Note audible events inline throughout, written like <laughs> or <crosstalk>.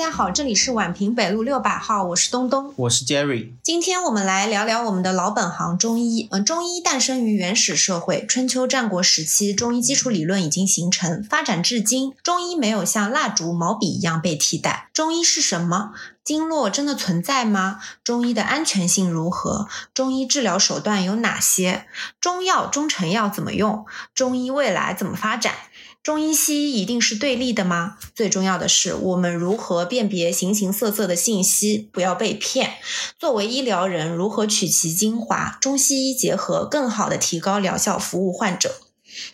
家好，这里是宛平北路六百号，我是东东，我是 Jerry。今天我们来聊聊我们的老本行中医。嗯，中医诞生于原始社会，春秋战国时期，中医基础理论已经形成，发展至今，中医没有像蜡烛、毛笔一样被替代。中医是什么？经络真的存在吗？中医的安全性如何？中医治疗手段有哪些？中药、中成药怎么用？中医未来怎么发展？中医西医一定是对立的吗？最重要的是，我们如何辨别形形色色的信息，不要被骗？作为医疗人，如何取其精华，中西医结合，更好的提高疗效，服务患者？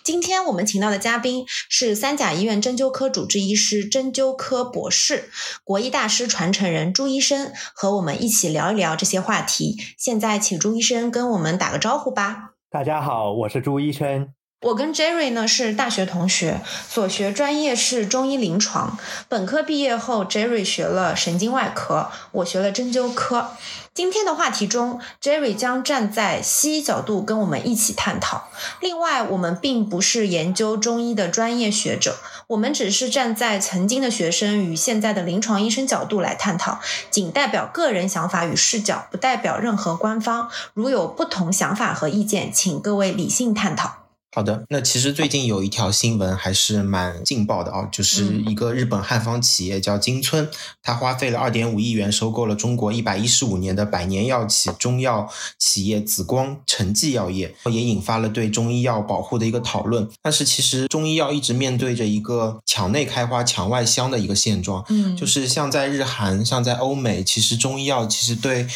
今天我们请到的嘉宾是三甲医院针灸科主治医师、针灸科博士、国医大师传承人朱医生，和我们一起聊一聊这些话题。现在，请朱医生跟我们打个招呼吧。大家好，我是朱医生。我跟 Jerry 呢是大学同学，所学专业是中医临床。本科毕业后，Jerry 学了神经外科，我学了针灸科。今天的话题中，Jerry 将站在西医角度跟我们一起探讨。另外，我们并不是研究中医的专业学者，我们只是站在曾经的学生与现在的临床医生角度来探讨，仅代表个人想法与视角，不代表任何官方。如有不同想法和意见，请各位理性探讨。好的，那其实最近有一条新闻还是蛮劲爆的啊，就是一个日本汉方企业叫金村，它花费了二点五亿元收购了中国一百一十五年的百年药企中药企业紫光陈剂药业，也引发了对中医药保护的一个讨论。但是其实中医药一直面对着一个墙内开花墙外香的一个现状，嗯，就是像在日韩，像在欧美，其实中医药其实对。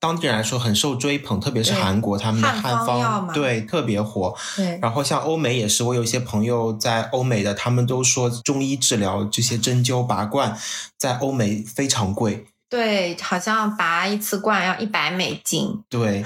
当地人来说很受追捧，特别是韩国，他们的汉方对特别火。对，然后像欧美也是，我有一些朋友在欧美的，他们都说中医治疗这些针灸拔罐在欧美非常贵。对，好像拔一次罐要一百美金。对，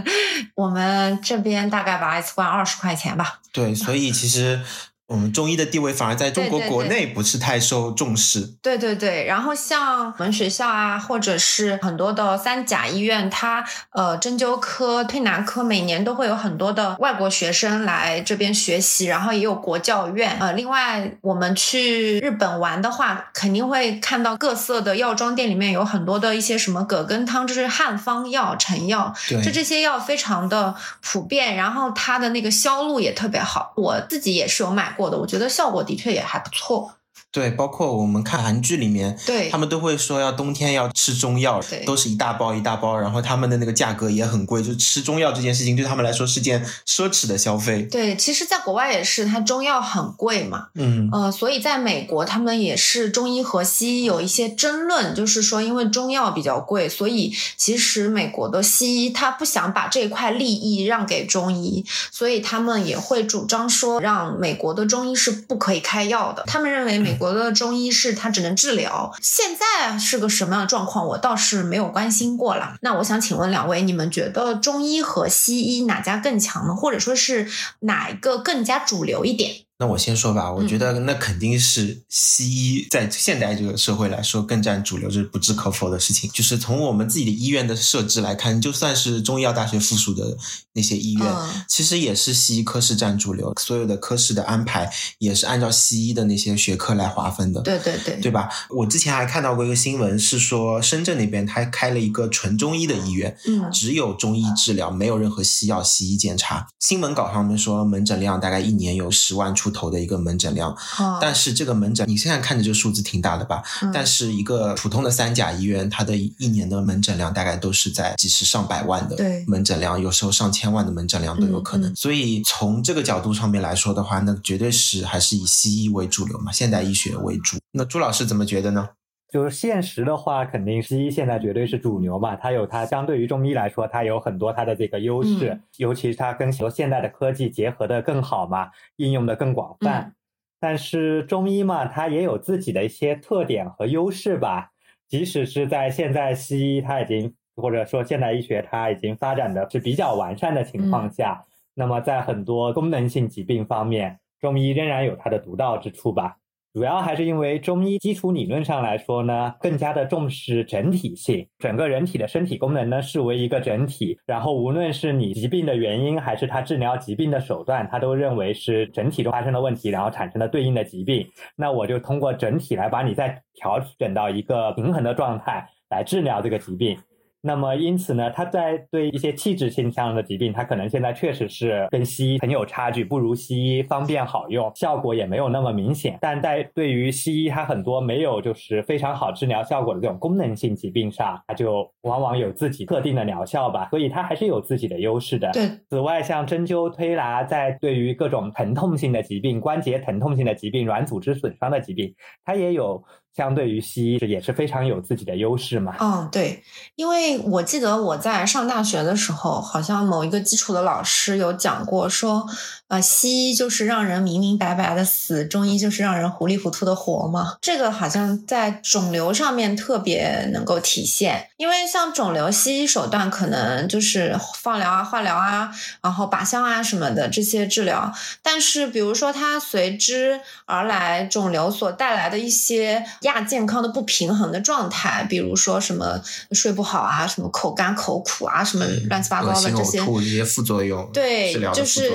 <laughs> 我们这边大概拔一次罐二十块钱吧。对，所以其实。我们中医的地位反而在中国国内不是太受重视。对对对，然后像我们学校啊，或者是很多的三甲医院，它呃针灸科、推拿科每年都会有很多的外国学生来这边学习，然后也有国教院。呃，另外我们去日本玩的话，肯定会看到各色的药妆店里面有很多的一些什么葛根汤，就是汉方药、成药，就这些药非常的普遍，然后它的那个销路也特别好。我自己也是有买过。过的，我觉得效果的确也还不错。对，包括我们看韩剧里面，对，他们都会说要冬天要吃中药，都是一大包一大包，然后他们的那个价格也很贵，就吃中药这件事情对他们来说是件奢侈的消费。对，其实，在国外也是，它中药很贵嘛，嗯，呃，所以在美国，他们也是中医和西医有一些争论，就是说，因为中药比较贵，所以其实美国的西医他不想把这块利益让给中医，所以他们也会主张说，让美国的中医是不可以开药的，他们认为美。国的中医是它只能治疗，现在是个什么样的状况，我倒是没有关心过了。那我想请问两位，你们觉得中医和西医哪家更强呢？或者说是哪一个更加主流一点？那我先说吧，我觉得那肯定是西医在现代这个社会来说更占主流，这是不置可否的事情。就是从我们自己的医院的设置来看，就算是中医药大学附属的那些医院，其实也是西医科室占主流，所有的科室的安排也是按照西医的那些学科来划分的。对对对，对吧？我之前还看到过一个新闻，是说深圳那边他开了一个纯中医的医院，嗯，只有中医治疗，没有任何西药、西医检查。新闻稿上面说门诊量大概一年有十万出。头的一个门诊量，但是这个门诊你现在看着这个数字挺大的吧？但是一个普通的三甲医院，它的一年的门诊量大概都是在几十上百万的门诊量，有时候上千万的门诊量都有可能。所以从这个角度上面来说的话，那绝对是还是以西医为主流嘛，现代医学为主。那朱老师怎么觉得呢？就是现实的话，肯定西医现在绝对是主流嘛，它有它相对于中医来说，它有很多它的这个优势，尤其是它跟很多现代的科技结合的更好嘛，应用的更广泛。但是中医嘛，它也有自己的一些特点和优势吧。即使是在现在西医它已经或者说现代医学它已经发展的是比较完善的情况下，那么在很多功能性疾病方面，中医仍然有它的独到之处吧。主要还是因为中医基础理论上来说呢，更加的重视整体性，整个人体的身体功能呢视为一个整体，然后无论是你疾病的原因，还是它治疗疾病的手段，它都认为是整体中发生了问题，然后产生了对应的疾病。那我就通过整体来把你再调整到一个平衡的状态来治疗这个疾病。那么，因此呢，它在对一些器质性上的疾病，它可能现在确实是跟西医很有差距，不如西医方便好用，效果也没有那么明显。但在对于西医，它很多没有就是非常好治疗效果的这种功能性疾病上，它就往往有自己特定的疗效吧，所以它还是有自己的优势的。对。此外，像针灸推拿，在对于各种疼痛性的疾病、关节疼痛性的疾病、软组织损伤的疾病，它也有。相对于西医也是非常有自己的优势嘛。嗯，对，因为我记得我在上大学的时候，好像某一个基础的老师有讲过，说，呃，西医就是让人明明白白的死，中医就是让人糊里糊涂的活嘛。这个好像在肿瘤上面特别能够体现，因为像肿瘤，西医手段可能就是放疗啊、化疗啊，然后靶向啊什么的这些治疗，但是比如说它随之而来肿瘤所带来的一些。亚健康的不平衡的状态，比如说什么睡不好啊，什么口干口苦啊，什么乱七八糟的这些，这些副作用，对，就是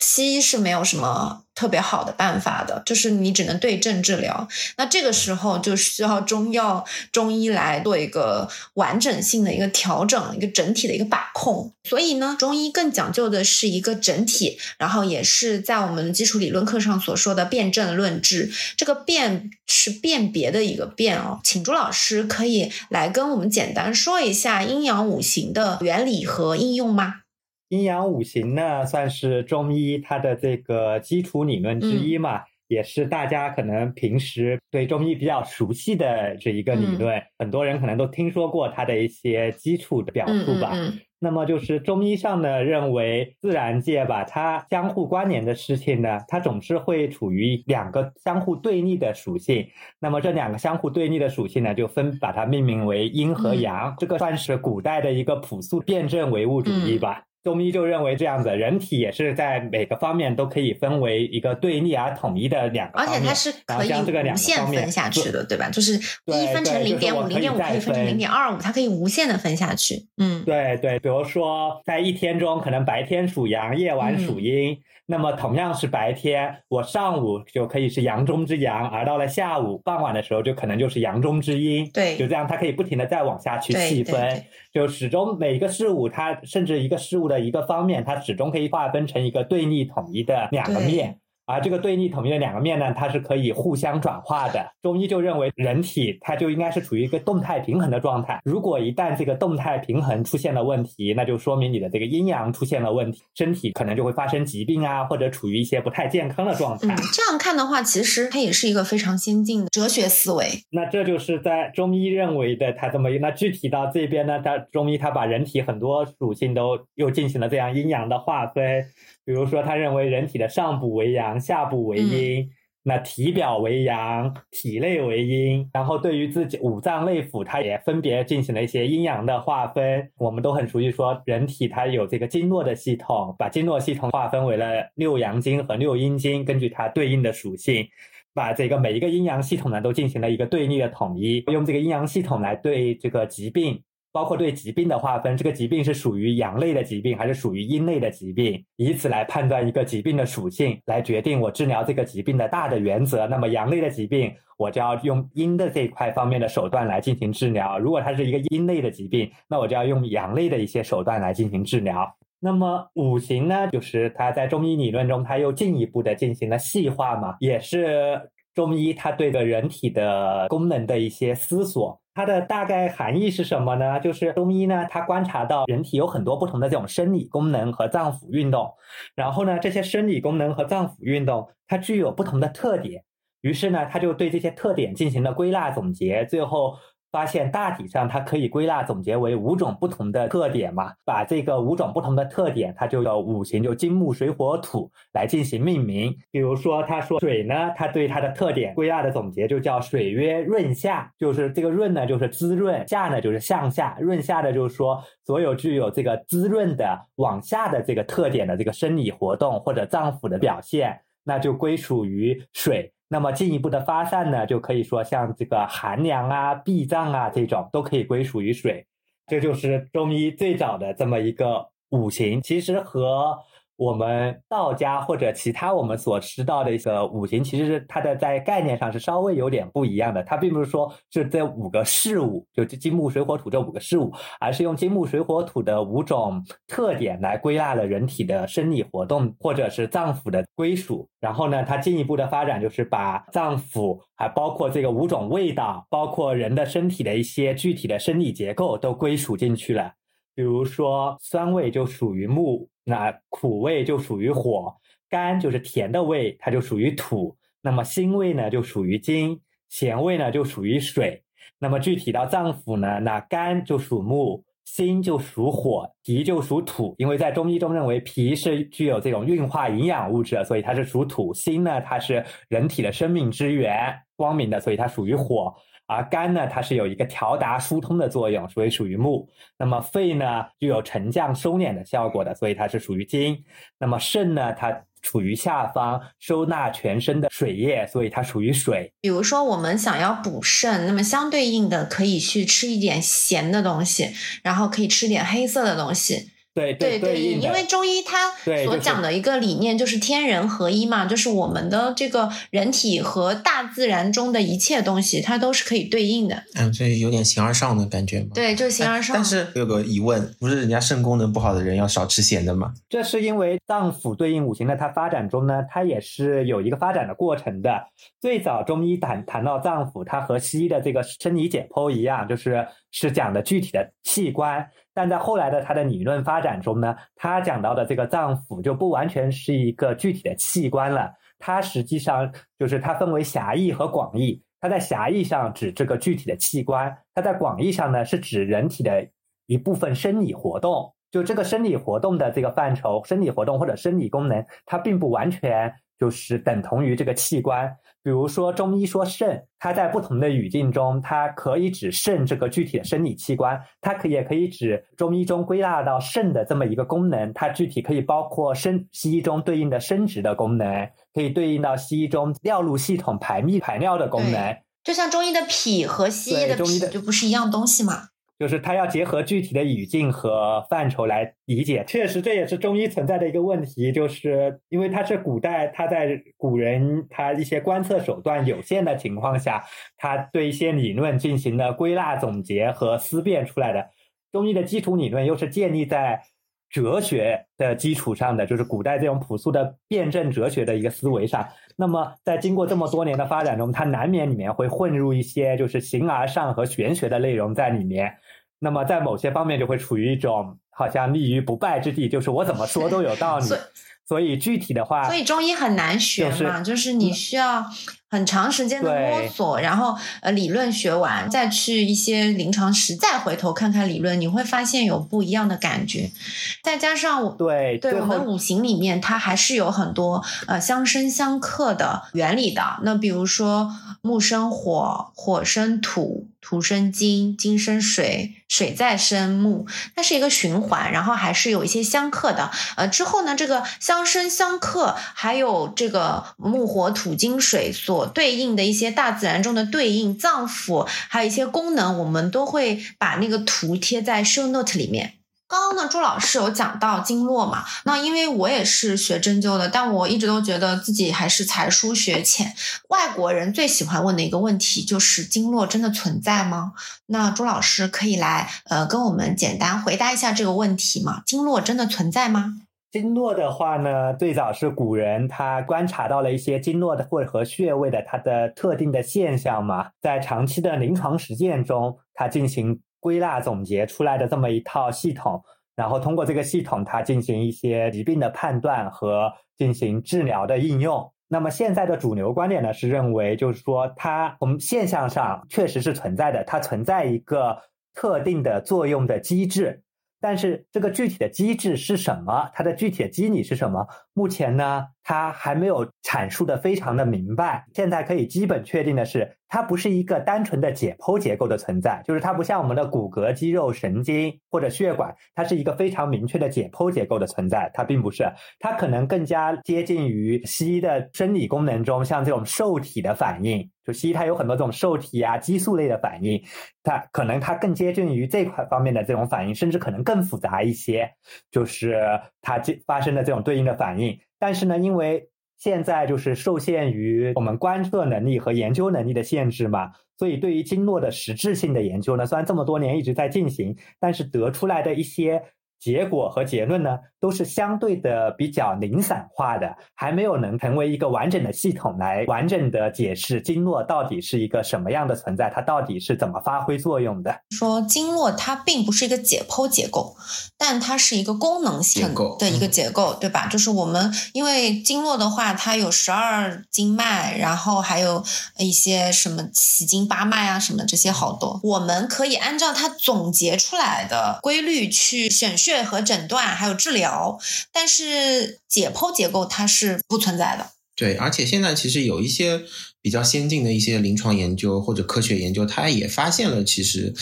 西医是没有什么。特别好的办法的，就是你只能对症治疗。那这个时候就需要中药、中医来做一个完整性的一个调整，一个整体的一个把控。所以呢，中医更讲究的是一个整体，然后也是在我们基础理论课上所说的辨证论治。这个辨是辨别的一个辨哦，请朱老师可以来跟我们简单说一下阴阳五行的原理和应用吗？阴阳五行呢，算是中医它的这个基础理论之一嘛，也是大家可能平时对中医比较熟悉的这一个理论，很多人可能都听说过它的一些基础的表述吧。那么就是中医上呢，认为自然界吧，它相互关联的事情呢，它总是会处于两个相互对立的属性。那么这两个相互对立的属性呢，就分把它命名为阴和阳。这个算是古代的一个朴素辩证唯物主义吧。中医就认为这样子，人体也是在每个方面都可以分为一个对立而统一的两个方面，而且它是可以无限分下去的，对吧？就是一分成零点五，零点五可以分成零点二五，它可以无限的分下去。嗯，对对，比如说在一天中，可能白天属阳，夜晚属阴。那么同样是白天，我上午就可以是阳中之阳，而到了下午傍晚的时候，就可能就是阳中之阴。对，就这样，它可以不停的再往下去细分，就始终每一个事物，它甚至一个事物的一个方面，它始终可以划分成一个对立统一的两个面。而这个对立统一的两个面呢，它是可以互相转化的。中医就认为，人体它就应该是处于一个动态平衡的状态。如果一旦这个动态平衡出现了问题，那就说明你的这个阴阳出现了问题，身体可能就会发生疾病啊，或者处于一些不太健康的状态。这样看的话，其实它也是一个非常先进的哲学思维。那这就是在中医认为的，它这么那具体到这边呢，它中医它把人体很多属性都又进行了这样阴阳的划分。比如说，他认为人体的上部为阳，下部为阴，那体表为阳，体内为阴。然后对于自己五脏内腑，他也分别进行了一些阴阳的划分。我们都很熟悉，说人体它有这个经络的系统，把经络系统划分为了六阳经和六阴经，根据它对应的属性，把这个每一个阴阳系统呢都进行了一个对立的统一，用这个阴阳系统来对这个疾病。包括对疾病的划分，这个疾病是属于阳类的疾病还是属于阴类的疾病，以此来判断一个疾病的属性，来决定我治疗这个疾病的大的原则。那么阳类的疾病，我就要用阴的这一块方面的手段来进行治疗；如果它是一个阴类的疾病，那我就要用阳类的一些手段来进行治疗。那么五行呢，就是它在中医理论中，它又进一步的进行了细化嘛，也是中医它对着人体的功能的一些思索。它的大概含义是什么呢？就是中医呢，它观察到人体有很多不同的这种生理功能和脏腑运动，然后呢，这些生理功能和脏腑运动它具有不同的特点，于是呢，它就对这些特点进行了归纳总结，最后。发现大体上它可以归纳总结为五种不同的特点嘛，把这个五种不同的特点，它就叫五行，就金木水火土来进行命名。比如说，他说水呢，它对它的特点归纳的总结就叫水曰润下，就是这个润呢就是滋润，下呢就是向下，润下的就是说所有具有这个滋润的往下的这个特点的这个生理活动或者脏腑的表现，那就归属于水。那么进一步的发散呢，就可以说像这个寒凉啊、闭脏啊这种都可以归属于水。这就是中医最早的这么一个五行，其实和。我们道家或者其他我们所知道的一个五行，其实是它的在概念上是稍微有点不一样的。它并不是说是这五个事物，就金木水火土这五个事物，而是用金木水火土的五种特点来归纳了人体的生理活动或者是脏腑的归属。然后呢，它进一步的发展就是把脏腑，还包括这个五种味道，包括人的身体的一些具体的生理结构都归属进去了。比如说酸味就属于木。那苦味就属于火，甘就是甜的味，它就属于土。那么辛味呢，就属于金；咸味呢，就属于水。那么具体到脏腑呢，那肝就属木，心就属火，脾就属土。因为在中医中认为脾是具有这种运化营养物质，所以它是属土。心呢，它是人体的生命之源，光明的，所以它属于火。而肝呢，它是有一个调达疏通的作用，所以属于木。那么肺呢，具有沉降收敛的效果的，所以它是属于金。那么肾呢，它处于下方，收纳全身的水液，所以它属于水。比如说，我们想要补肾，那么相对应的可以去吃一点咸的东西，然后可以吃点黑色的东西。对对对，因为中医它所讲的一个理念就是天人合一嘛，就是我们的这个人体和大自然中的一切东西，它都是可以对应的。嗯，这有点形而上的感觉嘛。对，就是形而上。但是有个疑问，不是人家肾功能不好的人要少吃咸的吗？这是因为脏腑对应五行的，它发展中呢，它也是有一个发展的过程的。最早中医谈谈到脏腑，它和西医的这个生理解剖一样，就是是讲的具体的器官。但在后来的他的理论发展中呢，他讲到的这个脏腑就不完全是一个具体的器官了，它实际上就是它分为狭义和广义。它在狭义上指这个具体的器官，它在广义上呢是指人体的一部分生理活动。就这个生理活动的这个范畴，生理活动或者生理功能，它并不完全就是等同于这个器官。比如说，中医说肾，它在不同的语境中，它可以指肾这个具体的生理器官，它可也可以指中医中归纳到肾的这么一个功能，它具体可以包括生西医中对应的生殖的功能，可以对应到西医中尿路系统排泌排尿的功能。就像中医的脾和西医的脾就不是一样东西嘛。就是它要结合具体的语境和范畴来理解，确实这也是中医存在的一个问题，就是因为它是古代，它在古人他一些观测手段有限的情况下，他对一些理论进行了归纳总结和思辨出来的。中医的基础理论又是建立在哲学的基础上的，就是古代这种朴素的辩证哲学的一个思维上。那么在经过这么多年的发展中，它难免里面会混入一些就是形而上和玄学的内容在里面。那么在某些方面就会处于一种好像立于不败之地，就是我怎么说都有道理。所以 <laughs> 具体的话，所以中医很难学嘛，就是你需要很长时间的摸索，然后呃理论学完，再去一些临床实，再回头看看理论，你会发现有不一样的感觉。再加上对对我们五行里面，它还是有很多呃相生相克的原理的。那比如说木生火，火生土。土生金，金生水，水再生木，它是一个循环，然后还是有一些相克的。呃，之后呢，这个相生相克，还有这个木火土金水所对应的一些大自然中的对应脏腑，还有一些功能，我们都会把那个图贴在 show note 里面。刚刚呢，朱老师有讲到经络嘛？那因为我也是学针灸的，但我一直都觉得自己还是才疏学浅。外国人最喜欢问的一个问题就是经络真的存在吗？那朱老师可以来呃跟我们简单回答一下这个问题吗？经络真的存在吗？经络的话呢，最早是古人他观察到了一些经络的或者和穴位的它的特定的现象嘛，在长期的临床实践中，他进行。归纳总结出来的这么一套系统，然后通过这个系统，它进行一些疾病的判断和进行治疗的应用。那么现在的主流观点呢，是认为就是说，它从现象上确实是存在的，它存在一个特定的作用的机制。但是这个具体的机制是什么？它的具体的机理是什么？目前呢，它还没有阐述的非常的明白。现在可以基本确定的是，它不是一个单纯的解剖结构的存在，就是它不像我们的骨骼、肌肉、神经或者血管，它是一个非常明确的解剖结构的存在。它并不是，它可能更加接近于西医的生理功能中，像这种受体的反应。就西医它有很多这种受体啊、激素类的反应，它可能它更接近于这块方面的这种反应，甚至可能更复杂一些，就是它发生的这种对应的反应。但是呢，因为现在就是受限于我们观测能力和研究能力的限制嘛，所以对于经络的实质性的研究呢，虽然这么多年一直在进行，但是得出来的一些。结果和结论呢，都是相对的比较零散化的，还没有能成为一个完整的系统来完整的解释经络到底是一个什么样的存在，它到底是怎么发挥作用的。说经络它并不是一个解剖结构，但它是一个功能性的一个结构，对吧？就是我们因为经络的话，它有十二经脉，然后还有一些什么奇经八脉啊什么这些好多，我们可以按照它总结出来的规律去选选。和诊断还有治疗，但是解剖结构它是不存在的。对，而且现在其实有一些比较先进的一些临床研究或者科学研究，它也发现了，其实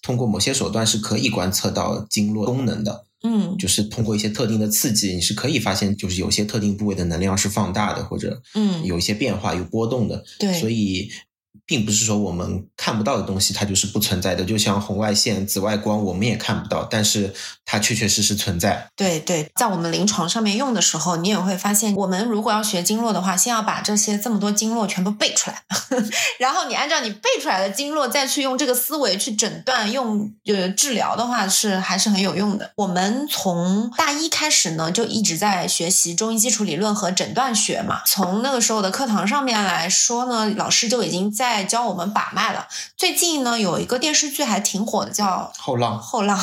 通过某些手段是可以观测到经络功能的。嗯，就是通过一些特定的刺激，你是可以发现，就是有些特定部位的能量是放大的，或者嗯有一些变化有波动的。对，所以。并不是说我们看不到的东西它就是不存在的，就像红外线、紫外光，我们也看不到，但是它确确实实存在。对对，在我们临床上面用的时候，你也会发现，我们如果要学经络的话，先要把这些这么多经络全部背出来，<laughs> 然后你按照你背出来的经络再去用这个思维去诊断、用呃治疗的话，是还是很有用的。我们从大一开始呢，就一直在学习中医基础理论和诊断学嘛。从那个时候的课堂上面来说呢，老师就已经在。在教我们把脉了。最近呢，有一个电视剧还挺火的，叫《后浪》。后浪，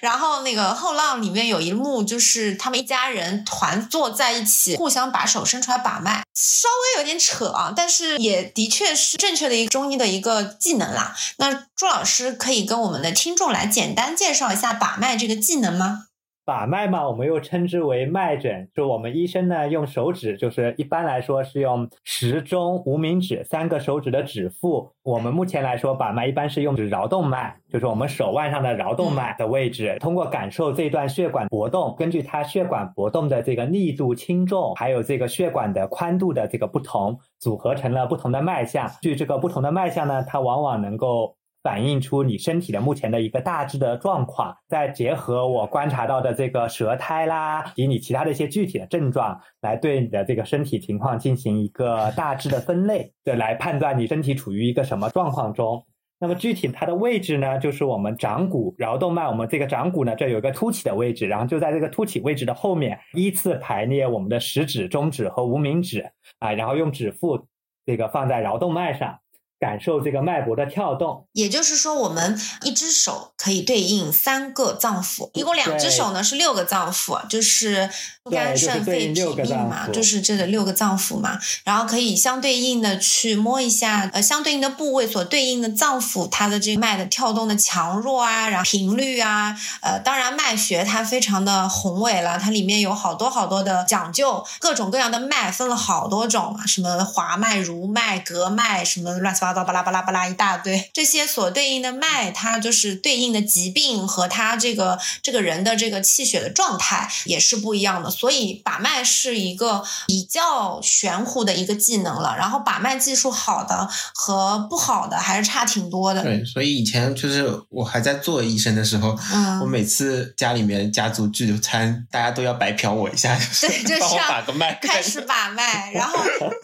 然后那个《后浪》里面有一幕，就是他们一家人团坐在一起，互相把手伸出来把脉，稍微有点扯啊，但是也的确是正确的一个中医的一个技能啦。那朱老师可以跟我们的听众来简单介绍一下把脉这个技能吗？把脉嘛，我们又称之为脉诊。就我们医生呢，用手指，就是一般来说是用时中、无名指三个手指的指腹。我们目前来说把脉一般是用指桡动脉，就是我们手腕上的桡动脉的位置。通过感受这段血管搏动，根据它血管搏动的这个力度轻重，还有这个血管的宽度的这个不同，组合成了不同的脉象。据这个不同的脉象呢，它往往能够。反映出你身体的目前的一个大致的状况，再结合我观察到的这个舌苔啦，以及你其他的一些具体的症状，来对你的这个身体情况进行一个大致的分类，对，来判断你身体处于一个什么状况中。那么具体它的位置呢，就是我们掌骨桡动脉，我们这个掌骨呢，这有一个凸起的位置，然后就在这个凸起位置的后面，依次排列我们的食指、中指和无名指啊，然后用指腹这个放在桡动脉上。感受这个脉搏的跳动，也就是说，我们一只手可以对应三个脏腑，一共两只手呢是六个脏腑，就是肝肾肺脾胃嘛，就是这个六个脏腑嘛。然后可以相对应的去摸一下，呃，相对应的部位所对应的脏腑，它的这个脉的跳动的强弱啊，然后频率啊，呃，当然脉学它非常的宏伟了，它里面有好多好多的讲究，各种各样的脉分了好多种啊，什么滑脉、濡脉、隔脉，什么乱七八。巴拉巴拉巴拉巴拉一大堆，这些所对应的脉，它就是对应的疾病和他这个这个人的这个气血的状态也是不一样的。所以把脉是一个比较玄乎的一个技能了。然后把脉技术好的和不好的还是差挺多的。对，所以以前就是我还在做医生的时候，嗯，我每次家里面家族聚餐，大家都要白嫖我一下，对，就帮我把个脉，开始把脉，然后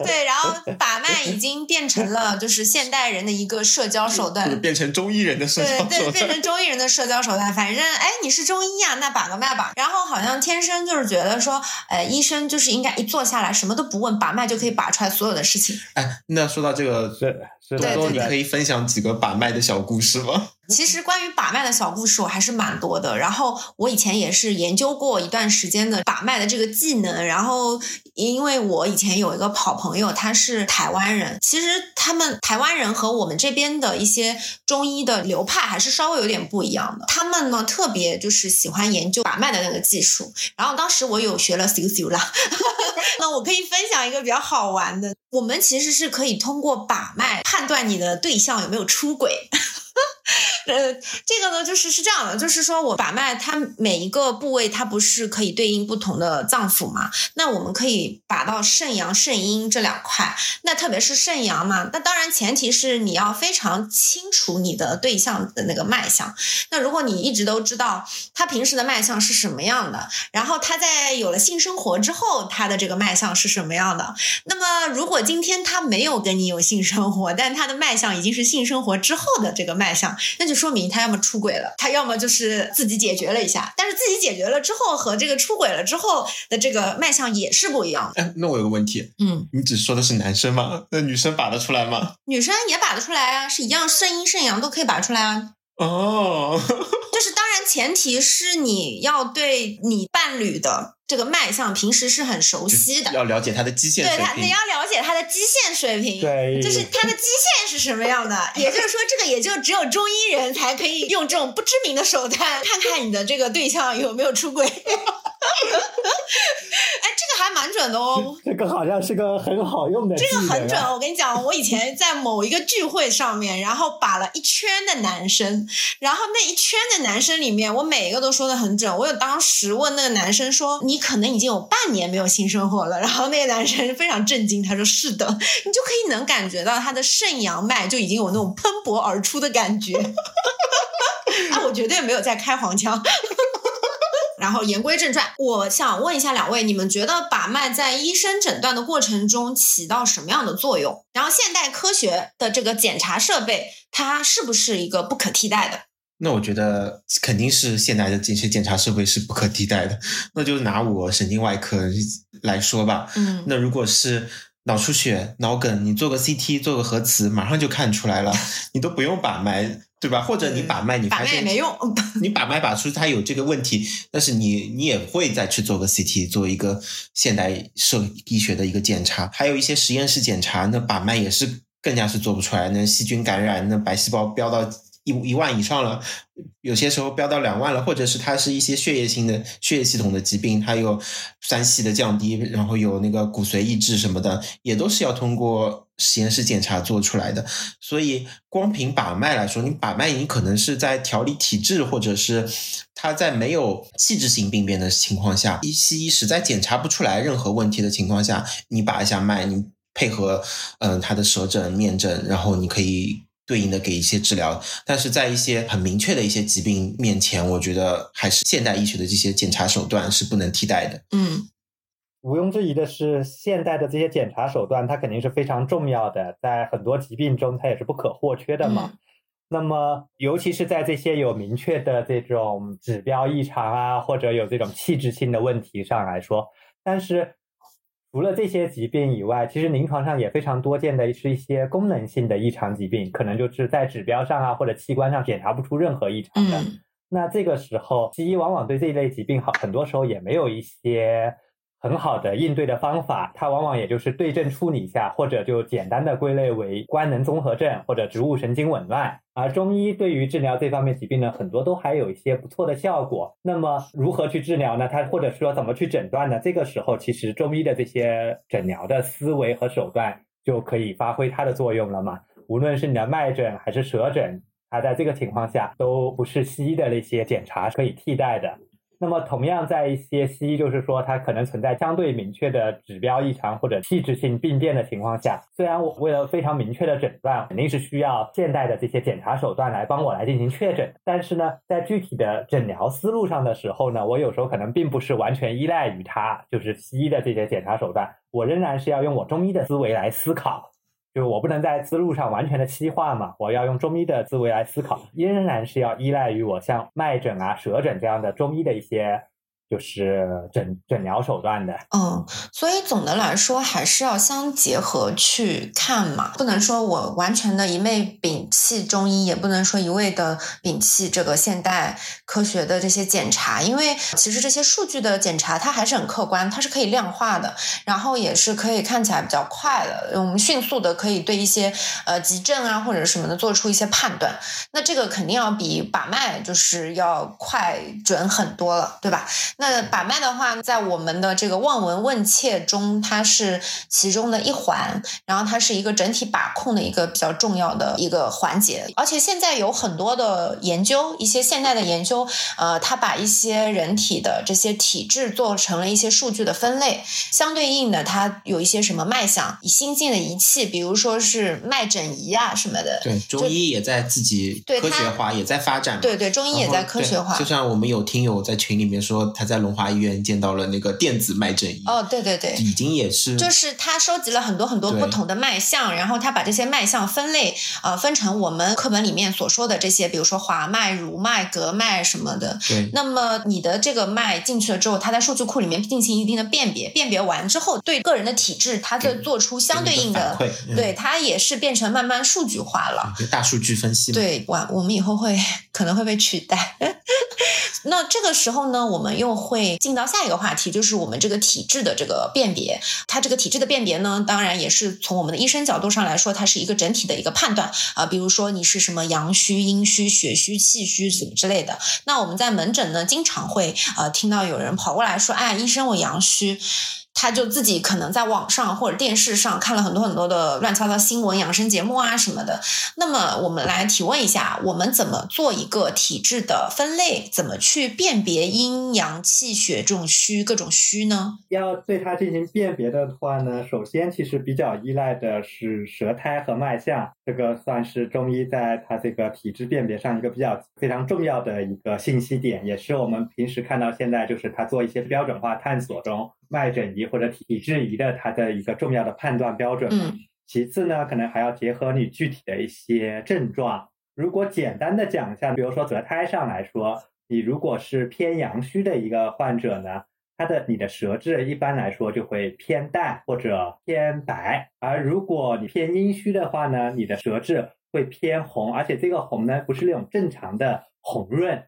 对，然后把脉已经变成了就是。现代人的一个社交手段，变成中医人的社交手段，对对，变成中医人的社交手段。反正哎，你是中医啊，那把个脉吧。然后好像天生就是觉得说，呃，医生就是应该一坐下来什么都不问，把脉就可以把出来所有的事情。哎，那说到这个，是多多，你可以分享几个把脉的小故事吗？<laughs> 其实关于把脉的小故事我还是蛮多的。然后我以前也是研究过一段时间的把脉的这个技能。然后因为我以前有一个好朋友，他是台湾人。其实他们台湾人和我们这边的一些中医的流派还是稍微有点不一样的。他们呢特别就是喜欢研究把脉的那个技术。然后当时我有学了 C C 啦。<laughs> 那我可以分享一个比较好玩的，我们其实是可以通过把脉判断你的对象有没有出轨。呃，这个呢，就是是这样的，就是说我把脉，它每一个部位它不是可以对应不同的脏腑嘛？那我们可以把到肾阳、肾阴这两块。那特别是肾阳嘛，那当然前提是你要非常清楚你的对象的那个脉象。那如果你一直都知道他平时的脉象是什么样的，然后他在有了性生活之后，他的这个脉象是什么样的？那么如果今天他没有跟你有性生活，但他的脉象已经是性生活之后的这个脉象，那就。说明他要么出轨了，他要么就是自己解决了一下，但是自己解决了之后和这个出轨了之后的这个脉象也是不一样的。哎，那我有个问题，嗯，你只说的是男生吗？那女生把得出来吗？女生也把得出来啊，是一样，肾阴肾阳都可以把出来啊。哦，<laughs> 就是当然前提是你要对你伴侣的。这个脉象平时是很熟悉的，要了解他的基线水平。对他，你要了解他的基线水平，对，就是他的基线是什么样的。也就是说，这个也就只有中医人才可以用这种不知名的手段，<laughs> 看看你的这个对象有没有出轨。<laughs> 哦。<laughs> 这个好像是个很好用的。这个很准，我跟你讲，我以前在某一个聚会上面，然后把了一圈的男生，然后那一圈的男生里面，我每一个都说的很准。我有当时问那个男生说：“你可能已经有半年没有性生活了。”然后那个男生非常震惊，他说：“是的，你就可以能感觉到他的肾阳脉就已经有那种喷薄而出的感觉。<laughs> ”啊，我绝对没有在开黄腔。然后言归正传，我想问一下两位，你们觉得把脉在医生诊断的过程中起到什么样的作用？然后现代科学的这个检查设备，它是不是一个不可替代的？那我觉得肯定是现代的这些检查设备是不可替代的。那就拿我神经外科来说吧，嗯，那如果是脑出血、脑梗，你做个 CT、做个核磁，马上就看出来了，你都不用把脉。对吧？或者你把脉，你发现没用，你 <laughs> 把脉把出他有这个问题，但是你你也会再去做个 CT，做一个现代社医学的一个检查，还有一些实验室检查，那把脉也是更加是做不出来，那细菌感染，那白细胞飙到。一一万以上了，有些时候飙到两万了，或者是它是一些血液性的血液系统的疾病，它有三系的降低，然后有那个骨髓抑制什么的，也都是要通过实验室检查做出来的。所以光凭把脉来说，你把脉你可能是在调理体质，或者是他在没有器质性病变的情况下，西医实在检查不出来任何问题的情况下，你把一下脉，你配合嗯他的舌诊、面诊，然后你可以。对应的给一些治疗，但是在一些很明确的一些疾病面前，我觉得还是现代医学的这些检查手段是不能替代的。嗯，毋庸置疑的是，现代的这些检查手段它肯定是非常重要的，在很多疾病中它也是不可或缺的嘛。那么，尤其是在这些有明确的这种指标异常啊，或者有这种器质性的问题上来说，但是。除了这些疾病以外，其实临床上也非常多见的是一些功能性的异常疾病，可能就是在指标上啊或者器官上检查不出任何异常的。那这个时候，西医往往对这一类疾病好，很多时候也没有一些。很好的应对的方法，它往往也就是对症处理一下，或者就简单的归类为官能综合症或者植物神经紊乱。而中医对于治疗这方面疾病呢，很多都还有一些不错的效果。那么如何去治疗呢？它或者说怎么去诊断呢？这个时候其实中医的这些诊疗的思维和手段就可以发挥它的作用了嘛。无论是你的脉诊还是舌诊，它在这个情况下都不是西医的那些检查可以替代的。那么，同样在一些西医，就是说它可能存在相对明确的指标异常或者器质性病变的情况下，虽然我为了非常明确的诊断，肯定是需要现代的这些检查手段来帮我来进行确诊，但是呢，在具体的诊疗思路上的时候呢，我有时候可能并不是完全依赖于它，就是西医的这些检查手段，我仍然是要用我中医的思维来思考。就我不能在思路上完全的西化嘛，我要用中医的思维来思考，仍然是要依赖于我像脉诊啊、舌诊这样的中医的一些。就是诊诊疗手段的，嗯，所以总的来说还是要相结合去看嘛，不能说我完全的一味摒弃中医，也不能说一味的摒弃这个现代科学的这些检查，因为其实这些数据的检查它还是很客观，它是可以量化的，然后也是可以看起来比较快的，我们迅速的可以对一些呃急症啊或者什么的做出一些判断，那这个肯定要比把脉就是要快准很多了，对吧？那把脉的话，在我们的这个望闻问切中，它是其中的一环，然后它是一个整体把控的一个比较重要的一个环节。而且现在有很多的研究，一些现代的研究，呃，它把一些人体的这些体质做成了一些数据的分类，相对应的，它有一些什么脉象，以新进的仪器，比如说是脉诊仪啊什么的。对，中医也在自己科学化，也在发展。对对，中医也在科学化。就像我们有听友在群里面说，他在龙华医院见到了那个电子脉诊仪。哦，对对对，已经也是，就是他收集了很多很多不同的脉象，然后他把这些脉象分类，呃，分成我们课本里面所说的这些，比如说滑脉、濡脉、隔脉什么的。对。那么你的这个脉进去了之后，它在数据库里面进行一定的辨别，辨别完之后，对个人的体质，它再做出相对应的，对它也是变成慢慢数据化了，大数据分析。对，我我们以后会可能会被取代。<laughs> 那这个时候呢，我们会进到下一个话题，就是我们这个体质的这个辨别。它这个体质的辨别呢，当然也是从我们的医生角度上来说，它是一个整体的一个判断啊。比如说你是什么阳虚、阴虚、血虚、气虚什么之类的。那我们在门诊呢，经常会呃听到有人跑过来说：“哎，医生，我阳虚。”他就自己可能在网上或者电视上看了很多很多的乱七八糟新闻、养生节目啊什么的。那么我们来提问一下，我们怎么做一个体质的分类？怎么去辨别阴阳气血这种虚各种虚呢？要对它进行辨别的话呢，首先其实比较依赖的是舌苔和脉象，这个算是中医在它这个体质辨别上一个比较非常重要的一个信息点，也是我们平时看到现在就是它做一些标准化探索中。脉诊仪或者体质仪的它的一个重要的判断标准。嗯，其次呢，可能还要结合你具体的一些症状。如果简单的讲一下，比如说舌苔上来说，你如果是偏阳虚的一个患者呢，他的你的舌质一般来说就会偏淡或者偏白；而如果你偏阴虚的话呢，你的舌质会偏红，而且这个红呢不是那种正常的红润。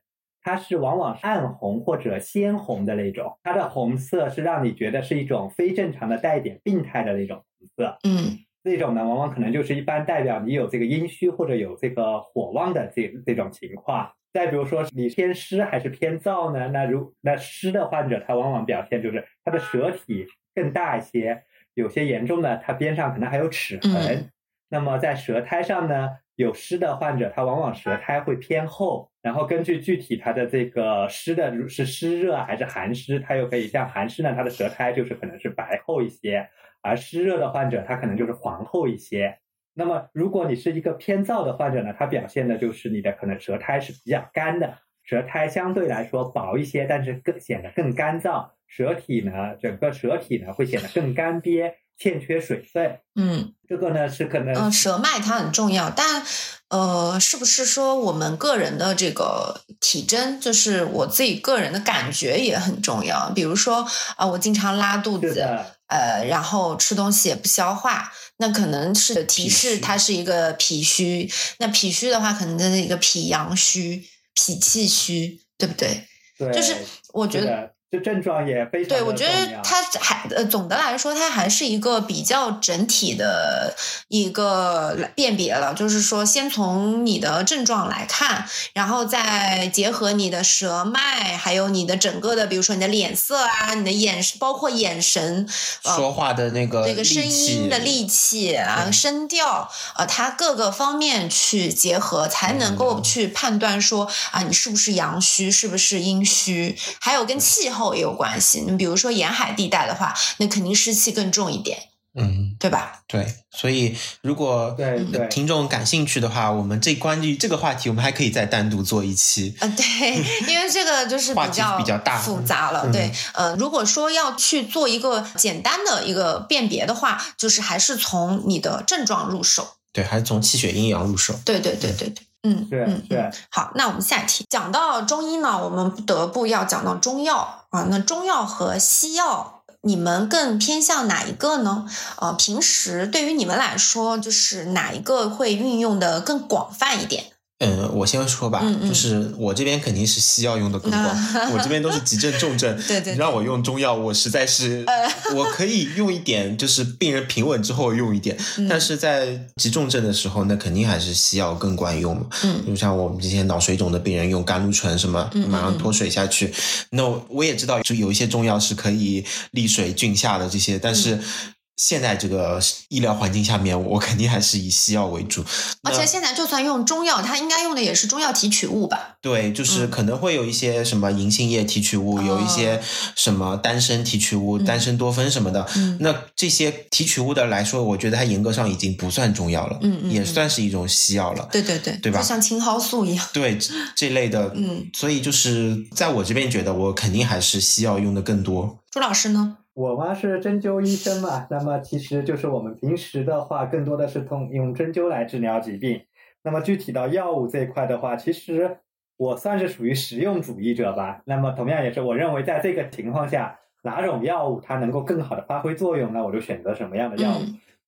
它是往往暗红或者鲜红的那种，它的红色是让你觉得是一种非正常的、带一点病态的那种红色。嗯，这种呢，往往可能就是一般代表你有这个阴虚或者有这个火旺的这这种情况。再比如说你偏湿还是偏燥呢？那如那湿的患者，他往往表现就是他的舌体更大一些，有些严重的，他边上可能还有齿痕。那么在舌苔上呢？有湿的患者，他往往舌苔会偏厚，然后根据具体他的这个湿的是湿热还是寒湿，他又可以像寒湿呢，他的舌苔就是可能是白厚一些，而湿热的患者，他可能就是黄厚一些。那么如果你是一个偏燥的患者呢，他表现的就是你的可能舌苔是比较干的，舌苔相对来说薄一些，但是更显得更干燥，舌体呢，整个舌体呢会显得更干瘪。欠缺水分，嗯，这个呢是可能，嗯，舌脉它很重要，但呃，是不是说我们个人的这个体征，就是我自己个人的感觉也很重要？比如说啊，我经常拉肚子，呃，然后吃东西也不消化，那可能是提示它是一个脾虚。那脾虚的话，可能就是一个脾阳虚、脾气虚，对不对？对，就是我觉得。这症状也非常对，我觉得它还呃，总的来说，它还是一个比较整体的一个辨别了。就是说，先从你的症状来看，然后再结合你的舌脉，还有你的整个的，比如说你的脸色啊，你的眼，包括眼神，说话的那个那个声音的力气啊，声调啊，它各个方面去结合，才能够去判断说啊，你是不是阳虚，是不是阴虚，还有跟气候。后也有关系，你比如说沿海地带的话，那肯定湿气更重一点，嗯，对吧？对，所以如果对对听众感兴趣的话，我们这关于这个话题，我们还可以再单独做一期。嗯，对，因为这个就是比较比较大复杂了。对，呃，如果说要去做一个简单的一个辨别的话，就是还是从你的症状入手。对，还是从气血阴阳入手。对对对对对。嗯，对，嗯，对。好，那我们下一题讲到中医呢，我们不得不要讲到中药啊。那中药和西药，你们更偏向哪一个呢？呃，平时对于你们来说，就是哪一个会运用的更广泛一点？嗯，我先说吧，就是我这边肯定是西药用的更多，我这边都是急症重症。<laughs> 对对，你让我用中药，我实在是我可以用一点，就是病人平稳之后用一点，但是在急重症的时候，那肯定还是西药更管用。嗯，就像我们这些脑水肿的病人用甘露醇什么，马上脱水下去。那我也知道，就有一些中药是可以利水菌下的这些，但是。现在这个医疗环境下面，我肯定还是以西药为主。而且现在就算用中药，它应该用的也是中药提取物吧？对，就是可能会有一些什么银杏叶提取物，有一些什么丹参提取物、丹参多酚什么的。那这些提取物的来说，我觉得它严格上已经不算中药了，也算是一种西药了。对对对，对吧？像青蒿素一样。对这类的，嗯，所以就是在我这边觉得，我肯定还是西药用的更多。朱老师呢？我嘛是针灸医生嘛，<laughs> 那么其实就是我们平时的话，更多的是通用针灸来治疗疾病。那么具体到药物这一块的话，其实我算是属于实用主义者吧。那么同样也是，我认为在这个情况下，哪种药物它能够更好的发挥作用，那我就选择什么样的药物。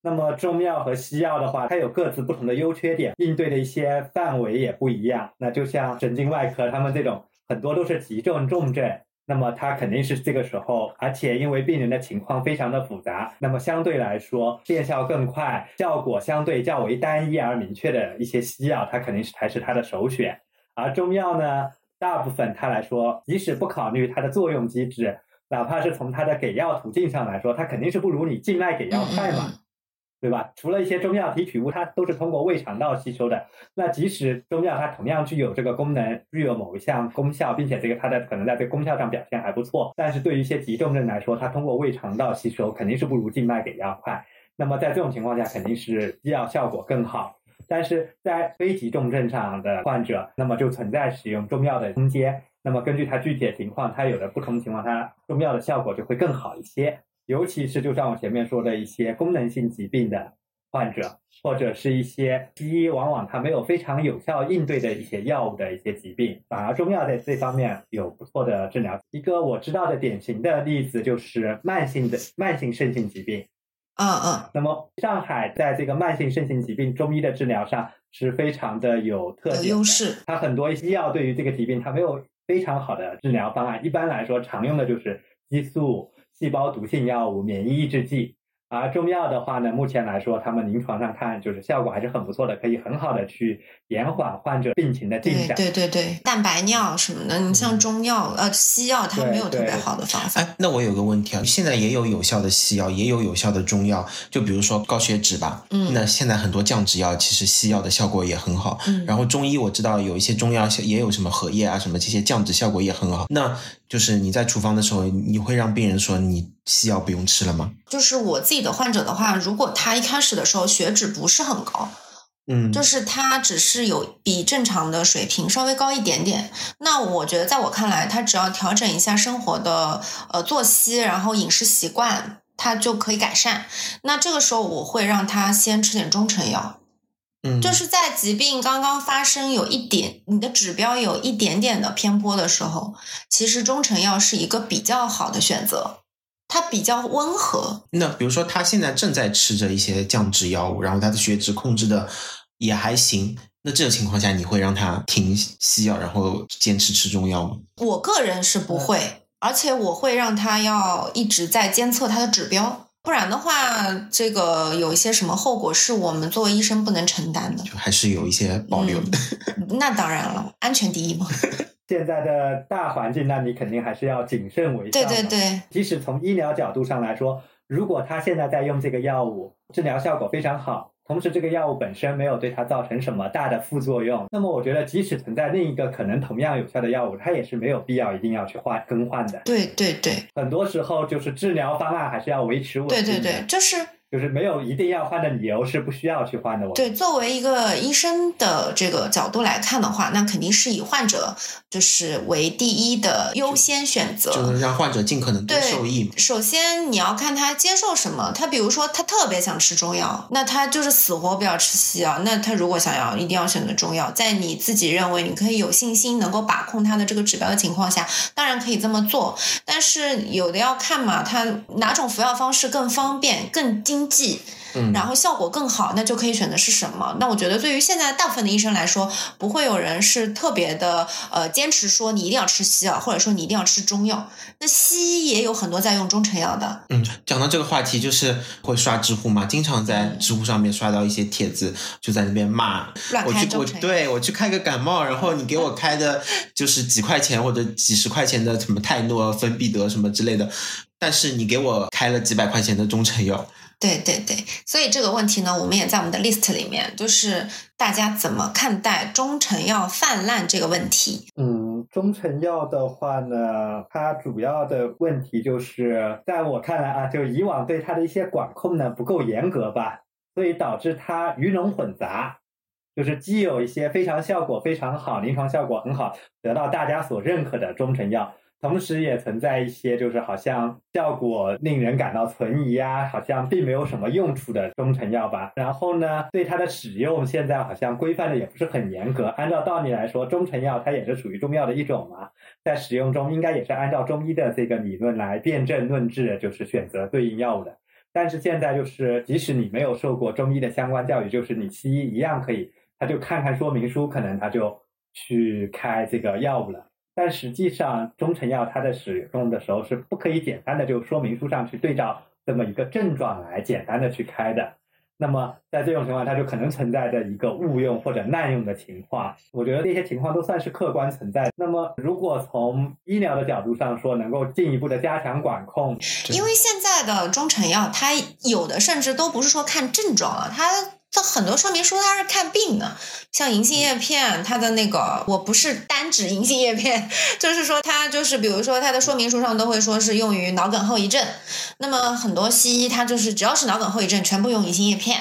那么中药和西药的话，它有各自不同的优缺点，应对的一些范围也不一样。那就像神经外科，他们这种很多都是急症重症。那么它肯定是这个时候，而且因为病人的情况非常的复杂，那么相对来说见效更快、效果相对较为单一而明确的一些西药，它肯定是才是它的首选。而中药呢，大部分它来说，即使不考虑它的作用机制，哪怕是从它的给药途径上来说，它肯定是不如你静脉给药快嘛。对吧？除了一些中药提取物，它都是通过胃肠道吸收的。那即使中药它同样具有这个功能，具有某一项功效，并且这个它的可能在这个功效上表现还不错，但是对于一些急重症来说，它通过胃肠道吸收肯定是不如静脉给药快。那么在这种情况下，肯定是医药效果更好。但是在非急重症上的患者，那么就存在使用中药的空间。那么根据它具体的情况，它有的不同情况，它中药的效果就会更好一些。尤其是就像我前面说的一些功能性疾病的患者，或者是一些西医往往它没有非常有效应对的一些药物的一些疾病，反而中药在这方面有不错的治疗。一个我知道的典型的例子就是慢性的慢性肾性疾病。嗯嗯。那么上海在这个慢性肾性疾病中医的治疗上是非常的有特点，优势。它很多医药对于这个疾病它没有非常好的治疗方案，一般来说常用的就是激素。细胞毒性药物、免疫抑制剂。而中药的话呢，目前来说，他们临床上看就是效果还是很不错的，可以很好的去延缓患者病情的进展。对对对，蛋白尿什么的，你像中药呃西药，它没有特别好的方法。哎，那我有个问题啊，现在也有有效的西药，也有有效的中药，就比如说高血脂吧，嗯，那现在很多降脂药其实西药的效果也很好。嗯，然后中医我知道有一些中药也有什么荷叶啊什么这些降脂效果也很好。那就是你在处方的时候，你会让病人说你西药不用吃了吗？就是我自己的患者的话，如果他一开始的时候血脂不是很高，嗯，就是他只是有比正常的水平稍微高一点点，那我觉得在我看来，他只要调整一下生活的呃作息，然后饮食习惯，他就可以改善。那这个时候我会让他先吃点中成药。嗯，就是在疾病刚刚发生有一点，你的指标有一点点的偏颇的时候，其实中成药是一个比较好的选择，它比较温和。那比如说他现在正在吃着一些降脂药物，然后他的血脂控制的也还行，那这种情况下你会让他停西药，然后坚持吃中药吗？我个人是不会，而且我会让他要一直在监测他的指标。不然的话，这个有一些什么后果是我们作为医生不能承担的，就还是有一些保留的。那当然了，安全第一嘛。<laughs> 现在的大环境，那你肯定还是要谨慎为上。对对对，即使从医疗角度上来说，如果他现在在用这个药物，治疗效果非常好。同时，这个药物本身没有对它造成什么大的副作用，那么我觉得，即使存在另一个可能同样有效的药物，它也是没有必要一定要去换更换的。对对对，很多时候就是治疗方案还是要维持稳定。对对对，就是。就是没有一定要换的理由，是不需要去换的。对，作为一个医生的这个角度来看的话，那肯定是以患者就是为第一的优先选择，就是让患者尽可能多受益。首先你要看他接受什么，他比如说他特别想吃中药，那他就是死活不要吃西药。那他如果想要一定要选择中药，在你自己认为你可以有信心能够把控他的这个指标的情况下，当然可以这么做。但是有的要看嘛，他哪种服药方式更方便、更精。经济，嗯，然后效果更好，那就可以选择是什么？那我觉得对于现在大部分的医生来说，不会有人是特别的呃坚持说你一定要吃西药，或者说你一定要吃中药。那西医也有很多在用中成药的。嗯，讲到这个话题，就是会刷知乎嘛，经常在知乎上面刷到一些帖子，就在那边骂乱我去我对我去开个感冒，然后你给我开的就是几块钱或者几十块钱的什么泰诺、芬必得什么之类的，但是你给我开了几百块钱的中成药。对对对，所以这个问题呢，我们也在我们的 list 里面，就是大家怎么看待中成药泛滥这个问题？嗯，中成药的话呢，它主要的问题就是，在我看来啊，就以往对它的一些管控呢不够严格吧，所以导致它鱼龙混杂，就是既有一些非常效果非常好、临床效果很好、得到大家所认可的中成药。同时也存在一些，就是好像效果令人感到存疑啊，好像并没有什么用处的中成药吧。然后呢，对它的使用现在好像规范的也不是很严格。按照道理来说，中成药它也是属于中药的一种嘛，在使用中应该也是按照中医的这个理论来辨证论治，就是选择对应药物的。但是现在就是，即使你没有受过中医的相关教育，就是你西医一样可以，他就看看说明书，可能他就去开这个药物了。但实际上，中成药它在使用的时候是不可以简单的就说明书上去对照这么一个症状来简单的去开的。那么在这种情况，它就可能存在着一个误用或者滥用的情况。我觉得这些情况都算是客观存在。那么如果从医疗的角度上说，能够进一步的加强管控，因为现在的中成药它有的甚至都不是说看症状了，它。它很多说明书它是看病的，像银杏叶片，它的那个我不是单指银杏叶片，<laughs> 就是说它就是比如说它的说明书上都会说是用于脑梗后遗症，那么很多西医它就是只要是脑梗后遗症，全部用银杏叶片。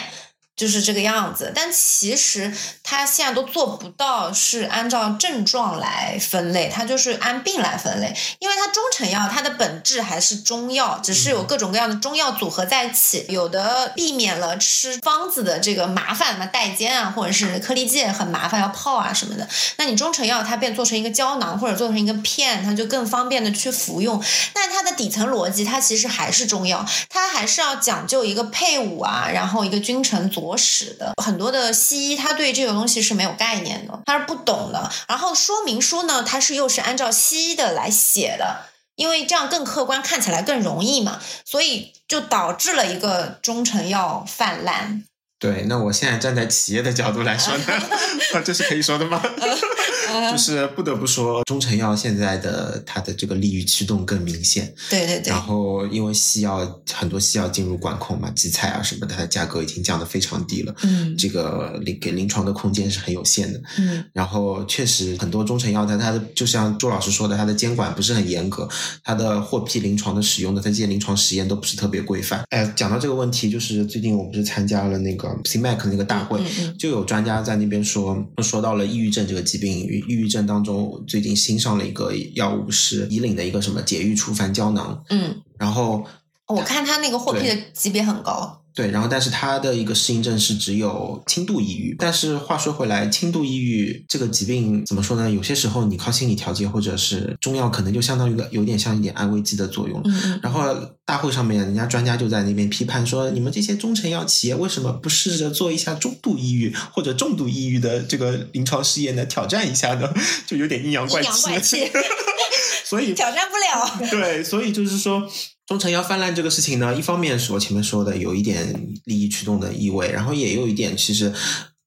就是这个样子，但其实他现在都做不到是按照症状来分类，他就是按病来分类，因为它中成药它的本质还是中药，只是有各种各样的中药组合在一起，有的避免了吃方子的这个麻烦嘛，代煎啊，或者是颗粒剂很麻烦要泡啊什么的，那你中成药它变做成一个胶囊或者做成一个片，它就更方便的去服用，但它的底层逻辑它其实还是中药，它还是要讲究一个配伍啊，然后一个君臣佐。国史的很多的西医，他对这个东西是没有概念的，他是不懂的。然后说明书呢，它是又是按照西医的来写的，因为这样更客观，看起来更容易嘛，所以就导致了一个中成药泛滥。对，那我现在站在企业的角度来说呢，<laughs> 这是可以说的吗？<laughs> 就是不得不说，中成药现在的它的这个利益驱动更明显。对对对。然后因为西药很多西药进入管控嘛，基菜啊什么的，它的价格已经降得非常低了。嗯。这个临给临床的空间是很有限的。嗯。然后确实很多中成药它它的就像周老师说的，它的监管不是很严格，它的获批临床的使用的它这些临床实验都不是特别规范。哎，讲到这个问题，就是最近我不是参加了那个 CMAC 那个大会，就有专家在那边说说到了抑郁症这个疾病。抑郁症当中，最近新上了一个药物，是以岭的一个什么解郁除烦胶囊。嗯，然后我看他那个获批的级别很高。对，然后但是它的一个适应症是只有轻度抑郁。但是话说回来，轻度抑郁这个疾病怎么说呢？有些时候你靠心理调节或者是中药，可能就相当于个有点像一点安慰剂的作用。嗯然后大会上面，人家专家就在那边批判说，你们这些中成药企业为什么不试着做一下中度抑郁或者重度抑郁的这个临床试验呢？挑战一下呢？<laughs> 就有点阴阳怪气。<laughs> 所以挑战不了。对，所以就是说。中成药泛滥这个事情呢，一方面是我前面说的有一点利益驱动的意味，然后也有一点其实。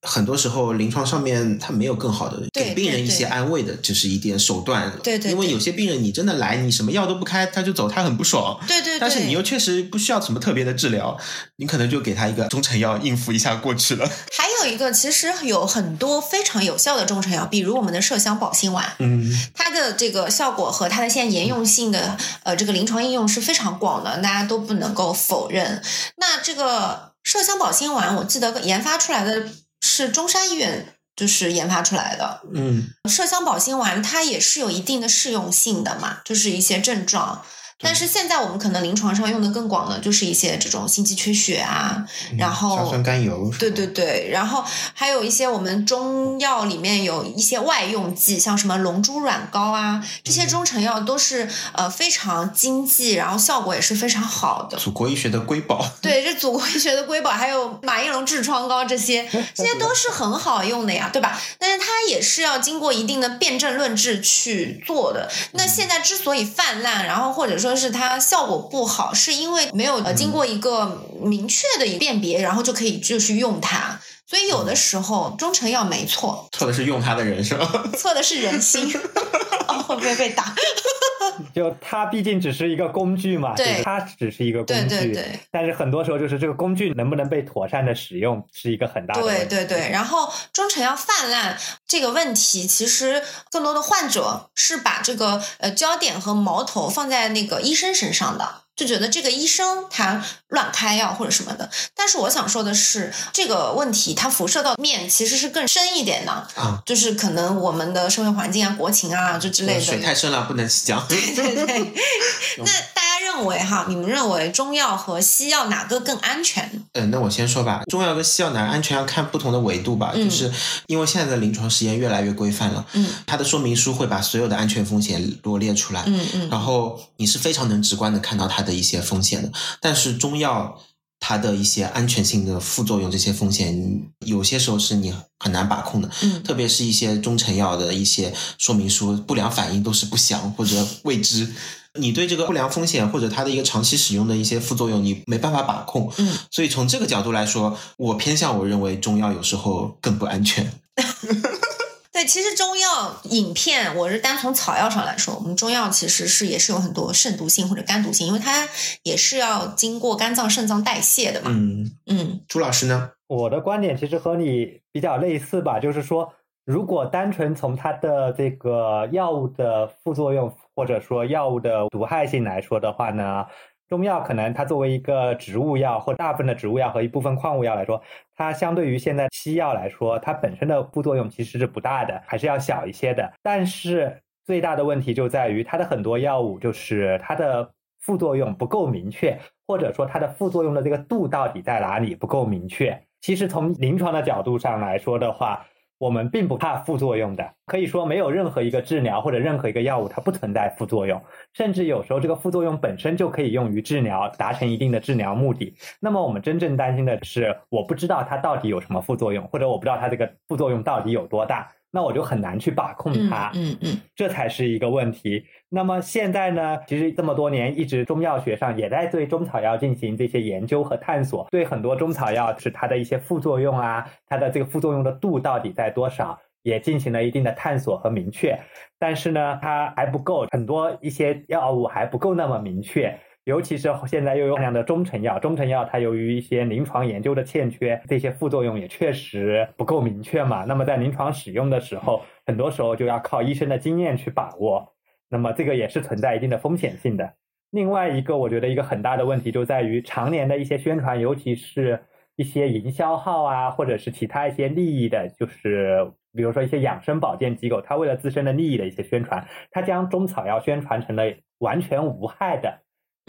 很多时候，临床上面他没有更好的给病人一些安慰的，就是一点手段。对对。因为有些病人你真的来，你什么药都不开，他就走，他很不爽。对对。但是你又确实不需要什么特别的治疗，你可能就给他一个中成药应付一下过去了。<laughs> 还有一个，其实有很多非常有效的中成药，比如我们的麝香保心丸。嗯。它的这个效果和它的现在沿用性的呃这个临床应用是非常广的，大家都不能够否认。那这个麝香保心丸，我记得研发出来的。是中山医院就是研发出来的，嗯，麝香保心丸它也是有一定的适用性的嘛，就是一些症状。但是现在我们可能临床上用的更广的，就是一些这种心肌缺血啊，然后硝酸甘油，对对对，然后还有一些我们中药里面有一些外用剂，像什么龙珠软膏啊，这些中成药都是呃非常经济，然后效果也是非常好的。祖国医学的瑰宝，<laughs> 对，这祖国医学的瑰宝，还有马应龙痔疮膏这些，<laughs> 这些都是很好用的呀，对吧？但是它也是要经过一定的辩证论治去做的。那现在之所以泛滥，然后或者说是它效果不好，是因为没有呃经过一个明确的一辨别，然后就可以就去用它。所以有的时候中成药没错，错的是用它的人是吧？<laughs> 错的是人心。<laughs> 哦，会不会被打？<laughs> 就它毕竟只是一个工具嘛，对，它只是一个工具。对对对。但是很多时候就是这个工具能不能被妥善的使用，是一个很大的问题。对对对。然后中成药泛滥这个问题，其实更多的患者是把这个呃焦点和矛头放在那个医生身上的。就觉得这个医生他乱开药或者什么的，但是我想说的是，这个问题它辐射到面其实是更深一点的啊，就是可能我们的社会环境啊、国情啊，就之类的。水太深了，不能讲。<laughs> 对对对。<laughs> 那大家认为哈，你们认为中药和西药哪个更安全？嗯，那我先说吧，中药跟西药哪个安全要看不同的维度吧，就是因为现在的临床实验越来越规范了，嗯，它的说明书会把所有的安全风险罗列出来，嗯嗯，然后你是非常能直观的看到它的。的一些风险的，但是中药它的一些安全性的副作用，这些风险有些时候是你很难把控的。嗯，特别是一些中成药的一些说明书，不良反应都是不详或者未知，你对这个不良风险或者它的一个长期使用的一些副作用，你没办法把控。嗯，所以从这个角度来说，我偏向我认为中药有时候更不安全。<laughs> 对，其实中药饮片，我是单从草药上来说，我们中药其实是也是有很多肾毒性或者肝毒性，因为它也是要经过肝脏、肾脏代谢的嘛。嗯嗯，朱老师呢？我的观点其实和你比较类似吧，就是说，如果单纯从它的这个药物的副作用或者说药物的毒害性来说的话呢。中药可能它作为一个植物药，或大部分的植物药和一部分矿物药来说，它相对于现在西药来说，它本身的副作用其实是不大的，还是要小一些的。但是最大的问题就在于它的很多药物就是它的副作用不够明确，或者说它的副作用的这个度到底在哪里不够明确。其实从临床的角度上来说的话。我们并不怕副作用的，可以说没有任何一个治疗或者任何一个药物它不存在副作用，甚至有时候这个副作用本身就可以用于治疗，达成一定的治疗目的。那么我们真正担心的是，我不知道它到底有什么副作用，或者我不知道它这个副作用到底有多大。那我就很难去把控它，嗯嗯，这才是一个问题。那么现在呢，其实这么多年一直中药学上也在对中草药进行这些研究和探索，对很多中草药是它的一些副作用啊，它的这个副作用的度到底在多少，也进行了一定的探索和明确。但是呢，它还不够，很多一些药物还不够那么明确。尤其是现在又有大量的中成药，中成药它由于一些临床研究的欠缺，这些副作用也确实不够明确嘛。那么在临床使用的时候，很多时候就要靠医生的经验去把握。那么这个也是存在一定的风险性的。另外一个，我觉得一个很大的问题就在于常年的一些宣传，尤其是一些营销号啊，或者是其他一些利益的，就是比如说一些养生保健机构，它为了自身的利益的一些宣传，它将中草药宣传成了完全无害的。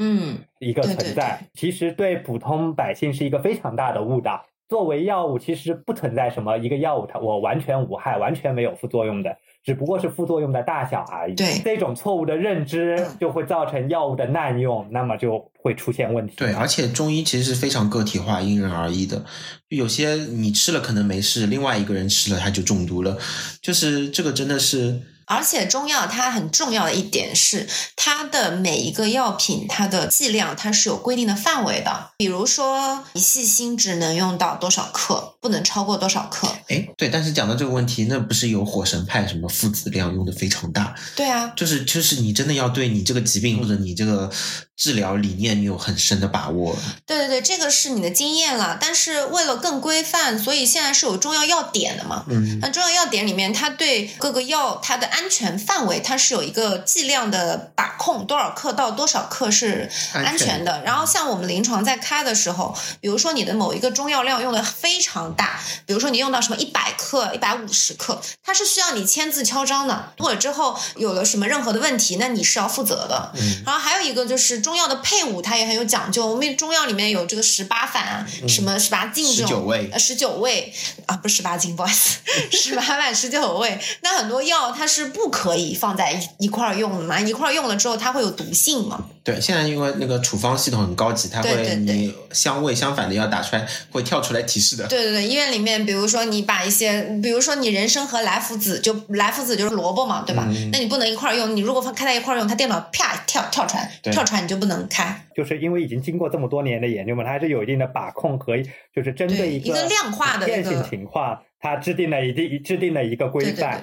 嗯，一个存在，其实对普通百姓是一个非常大的误导。作为药物，其实不存在什么一个药物它我完全无害，完全没有副作用的，只不过是副作用的大小而已。对，这种错误的认知就会造成药物的滥用，那么就会出现问题。对，而且中医其实是非常个体化、因人而异的，有些你吃了可能没事，另外一个人吃了他就中毒了，就是这个真的是。而且中药它很重要的一点是，它的每一个药品它的剂量它是有规定的范围的。比如说，你细心只能用到多少克，不能超过多少克。哎，对。但是讲到这个问题，那不是有火神派什么父子量用的非常大？对啊，就是就是你真的要对你这个疾病或者你这个治疗理念你有很深的把握。对对对，这个是你的经验了。但是为了更规范，所以现在是有中药药典的嘛？嗯，那中药药典里面，它对各个药它的安全范围，它是有一个剂量的把控，多少克到多少克是安全的。然后像我们临床在开的时候，比如说你的某一个中药量用的非常大，比如说你用到什么一百克、一百五十克，它是需要你签字敲章的。或者之后有了什么任何的问题，那你是要负责的。嗯，然后还有一个就是中药的配伍，它也很有讲究。我们中药里面有这个十八反、什么十八进这种，十九味，呃，十九味啊，不是十八进，不好意思，十八反、十九味。那很多药它是不可以放在一一块儿用的嘛，一块儿用了之后它会有毒性嘛。对，现在因为那个处方系统很高级，它会你相位相反的要打出来会跳出来提示的。对对对，医院里面，比如说你把一些，比如说你人参和莱菔子，就莱菔子就是萝卜嘛，对吧？那你不能一块儿用，你如果开在一块儿用，它电脑啪跳跳出来，跳出来你就不能开。就是因为已经经过这么多年的研究嘛，它还是有一定的把控和就是针对一个量化的变性情况，它制定了一定制定了一个规范。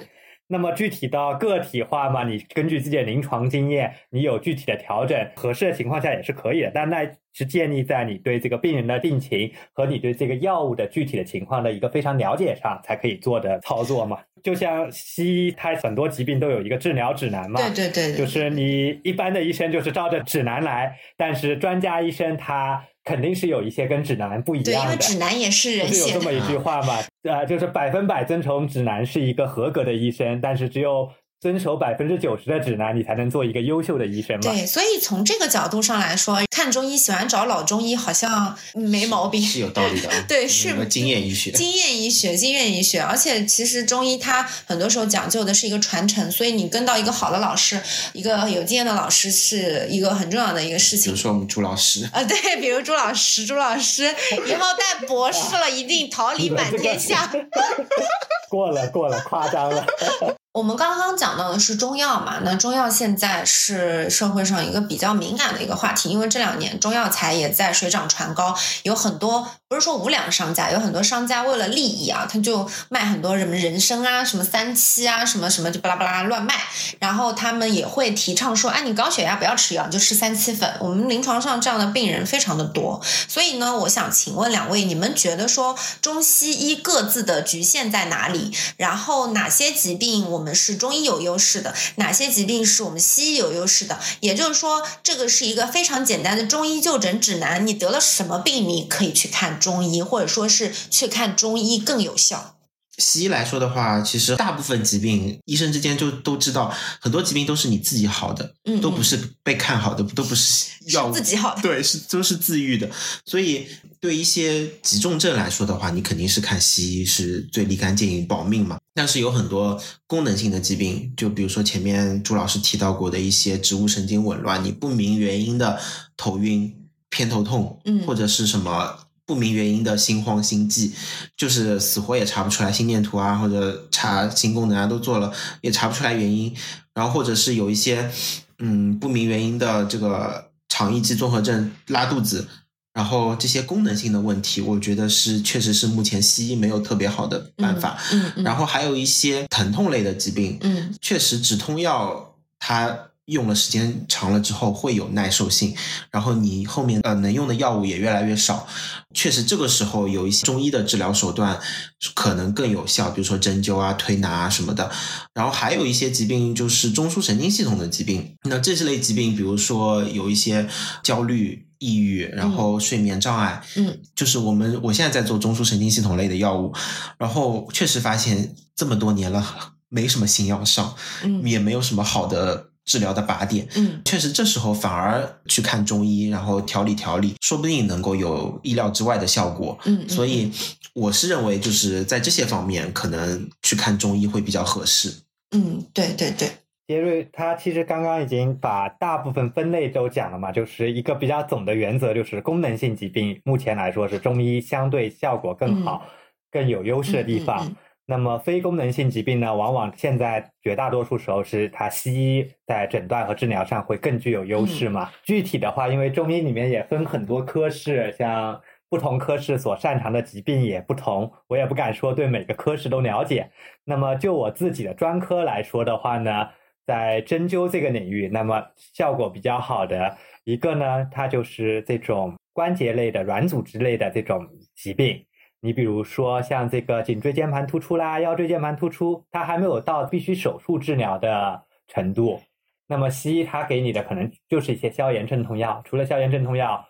那么具体到个体化嘛，你根据自己的临床经验，你有具体的调整，合适的情况下也是可以的。但那是建立在你对这个病人的病情和你对这个药物的具体的情况的一个非常了解上才可以做的操作嘛。就像西医，它很多疾病都有一个治疗指南嘛。对对对。就是你一般的医生就是照着指南来，但是专家医生他。肯定是有一些跟指南不一样的，对，因为指南也是人写的。有这么一句话嘛？呃，就是百分百遵从指南是一个合格的医生，但是只有。遵守百分之九十的指南，你才能做一个优秀的医生嘛？对，所以从这个角度上来说，看中医喜欢找老中医，好像没毛病，是有道理的。<laughs> 对，是经验医学，经验医学，经验医学。而且其实中医它很多时候讲究的是一个传承，所以你跟到一个好的老师，一个有经验的老师，是一个很重要的一个事情。比如说我们朱老师啊，对，比如朱老师，朱老师以后带博士了，一定桃李满天下。<laughs> 过了，过了，夸张了。我们刚刚讲到的是中药嘛？那中药现在是社会上一个比较敏感的一个话题，因为这两年中药材也在水涨船高，有很多不是说无良商家，有很多商家为了利益啊，他就卖很多什么人参啊、什么三七啊、什么什么就巴拉巴拉乱卖。然后他们也会提倡说，哎，你高血压不要吃药，你就吃三七粉。我们临床上这样的病人非常的多，所以呢，我想请问两位，你们觉得说中西医各自的局限在哪里？然后哪些疾病我？们们是中医有优势的，哪些疾病是我们西医有优势的？也就是说，这个是一个非常简单的中医就诊指南。你得了什么病，你可以去看中医，或者说是去看中医更有效。西医来说的话，其实大部分疾病，医生之间就都知道，很多疾病都是你自己好的，嗯，都不是被看好的，都不是药自己好的，对，是都是自愈的。所以，对一些急重症来说的话，你肯定是看西医是最立竿见影、保命嘛。但是有很多功能性的疾病，就比如说前面朱老师提到过的一些植物神经紊乱，你不明原因的头晕、偏头痛，嗯，或者是什么。不明原因的心慌心悸，就是死活也查不出来，心电图啊或者查心功能啊都做了，也查不出来原因。然后或者是有一些嗯不明原因的这个肠易激综合症，拉肚子，然后这些功能性的问题，我觉得是确实是目前西医没有特别好的办法。嗯，然后还有一些疼痛类的疾病，嗯，确实止痛药它。用了时间长了之后会有耐受性，然后你后面呃能用的药物也越来越少，确实这个时候有一些中医的治疗手段可能更有效，比如说针灸啊、推拿啊什么的。然后还有一些疾病就是中枢神经系统的疾病，那这些类疾病，比如说有一些焦虑、抑郁，然后睡眠障碍，嗯，就是我们我现在在做中枢神经系统类的药物，然后确实发现这么多年了没什么新药上，嗯，也没有什么好的。治疗的靶点，嗯，确实，这时候反而去看中医，然后调理调理，说不定能够有意料之外的效果，嗯，所以我是认为，就是在这些方面，可能去看中医会比较合适。嗯，对对对，杰瑞他其实刚刚已经把大部分分类都讲了嘛，就是一个比较总的原则，就是功能性疾病目前来说是中医相对效果更好、更有优势的地方。那么非功能性疾病呢，往往现在绝大多数时候是它西医在诊断和治疗上会更具有优势嘛。具体的话，因为中医里面也分很多科室，像不同科室所擅长的疾病也不同，我也不敢说对每个科室都了解。那么就我自己的专科来说的话呢，在针灸这个领域，那么效果比较好的一个呢，它就是这种关节类的软组织类的这种疾病。你比如说像这个颈椎间盘突出啦、腰椎间盘突出，它还没有到必须手术治疗的程度。那么西医它给你的可能就是一些消炎镇痛药，除了消炎镇痛药，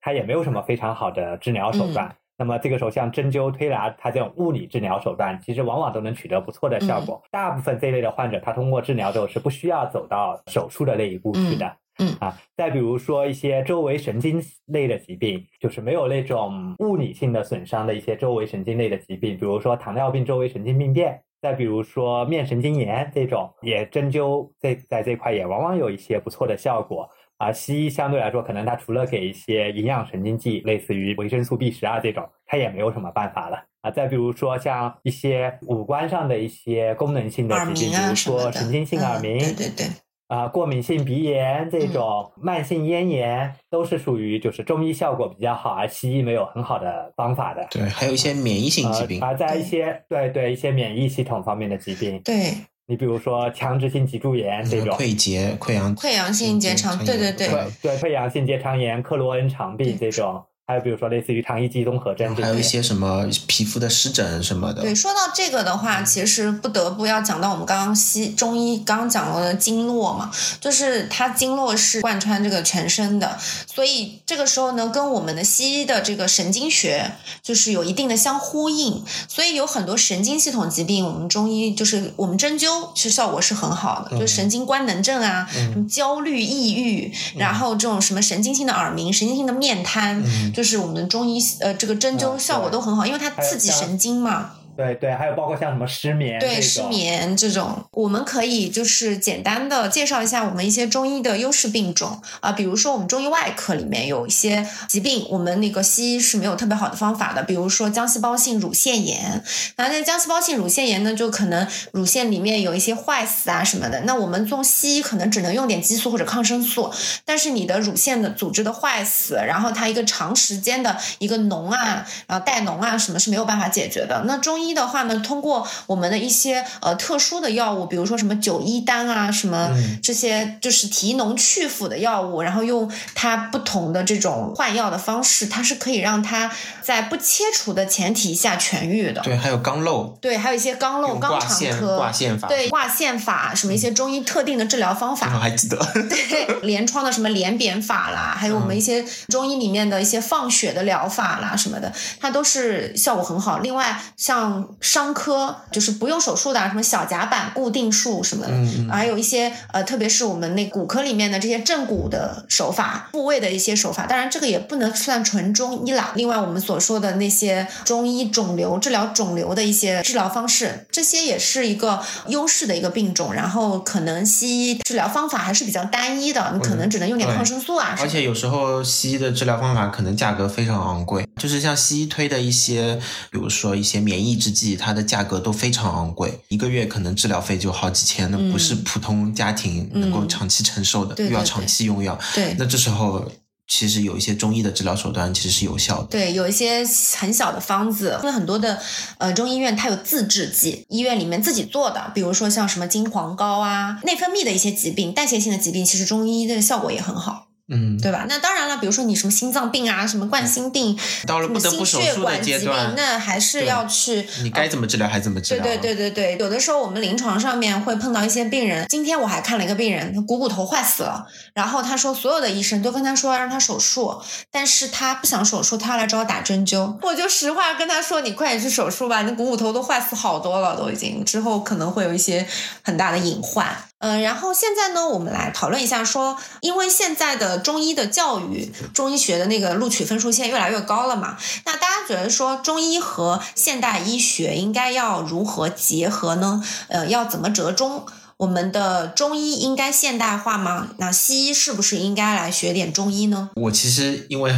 它也没有什么非常好的治疗手段。那么这个时候，像针灸、推拿，它这种物理治疗手段，其实往往都能取得不错的效果。大部分这一类的患者，他通过治疗之后是不需要走到手术的那一步去的。嗯啊，再比如说一些周围神经类的疾病，就是没有那种物理性的损伤的一些周围神经类的疾病，比如说糖尿病周围神经病变，再比如说面神经炎这种，也针灸这在这块也往往有一些不错的效果。啊，西医相对来说，可能它除了给一些营养神经剂，类似于维生素 B 十二这种，它也没有什么办法了啊。再比如说像一些五官上的一些功能性的疾病，比如说神经性耳鸣，对对对，啊，过敏性鼻炎这种慢性咽炎，都是属于就是中医效果比较好，而西医没有很好的方法的。对，还有一些免疫性疾病，而在一些对对一些免疫系统方面的疾病，对。你比如说强直性脊柱炎这种溃结、溃疡、溃疡性结肠，对对对，对溃疡性结肠炎、克罗恩肠病这种。还有比如说类似于肠易激综合症，还有一些什么皮肤的湿疹什么的。对，说到这个的话，其实不得不要讲到我们刚刚西中医刚刚讲过的经络嘛，就是它经络是贯穿这个全身的，所以这个时候呢，跟我们的西医的这个神经学就是有一定的相呼应，所以有很多神经系统疾病，我们中医就是我们针灸其实效果是很好的，就神经官能症啊，什么焦虑、抑郁，然后这种什么神经性的耳鸣、神经性的面瘫。就是我们中医呃，这个针灸效果都很好，因为它刺激神经嘛。对对，还有包括像什么失眠，对失眠这种，我们可以就是简单的介绍一下我们一些中医的优势病种啊，比如说我们中医外科里面有一些疾病，我们那个西医是没有特别好的方法的，比如说浆细胞性乳腺炎，那那浆细胞性乳腺炎呢，就可能乳腺里面有一些坏死啊什么的，那我们做西医可能只能用点激素或者抗生素，但是你的乳腺的组织的坏死，然后它一个长时间的一个脓啊，然后带脓啊，什么是没有办法解决的，那中医。一的话呢，通过我们的一些呃特殊的药物，比如说什么九一丹啊，什么这些就是提脓去腐的药物，然后用它不同的这种换药的方式，它是可以让它在不切除的前提下痊愈的。对，还有肛瘘，对，还有一些肛瘘、肛肠科挂线法，对，挂线法，什么一些中医特定的治疗方法，我还记得。对，<laughs> 连疮的什么连扁法啦，还有我们一些中医里面的一些放血的疗法啦，什么的，它都是效果很好。另外，像伤科就是不用手术的，什么小夹板固定术什么的，还有一些呃，特别是我们那骨科里面的这些正骨的手法、部位的一些手法。当然，这个也不能算纯中医啦。另外，我们所说的那些中医肿瘤治疗肿瘤的一些治疗方式，这些也是一个优势的一个病种。然后，可能西医治疗方法还是比较单一的，你可能只能用点抗生素啊。而且有时候西医的治疗方法可能价格非常昂贵，就是像西医推的一些，比如说一些免疫。制剂它的价格都非常昂贵，一个月可能治疗费就好几千，那不是普通家庭能够长期承受的，又要长期用药。对，那这时候其实有一些中医的治疗手段其实是有效的。对，有一些很小的方子，因为很多的呃中医院它有自制剂，医院里面自己做的，比如说像什么金黄膏啊，内分泌的一些疾病、代谢性的疾病，其实中医的效果也很好。嗯，对吧？那当然了，比如说你什么心脏病啊，什么冠心病，到了不得不手术的阶段，那还是要去。你该怎么治疗还怎么治疗。对对对对对，有的时候我们临床上面会碰到一些病人。今天我还看了一个病人，他股骨头坏死了，然后他说所有的医生都跟他说要让他手术，但是他不想手术，他要来找我打针灸。我就实话跟他说，你快点去手术吧，你股骨头都坏死好多了，都已经之后可能会有一些很大的隐患。嗯，然后现在呢，我们来讨论一下，说因为现在的中医的教育，中医学的那个录取分数线越来越高了嘛，那大家觉得说中医和现代医学应该要如何结合呢？呃，要怎么折中？我们的中医应该现代化吗？那西医是不是应该来学点中医呢？我其实因为。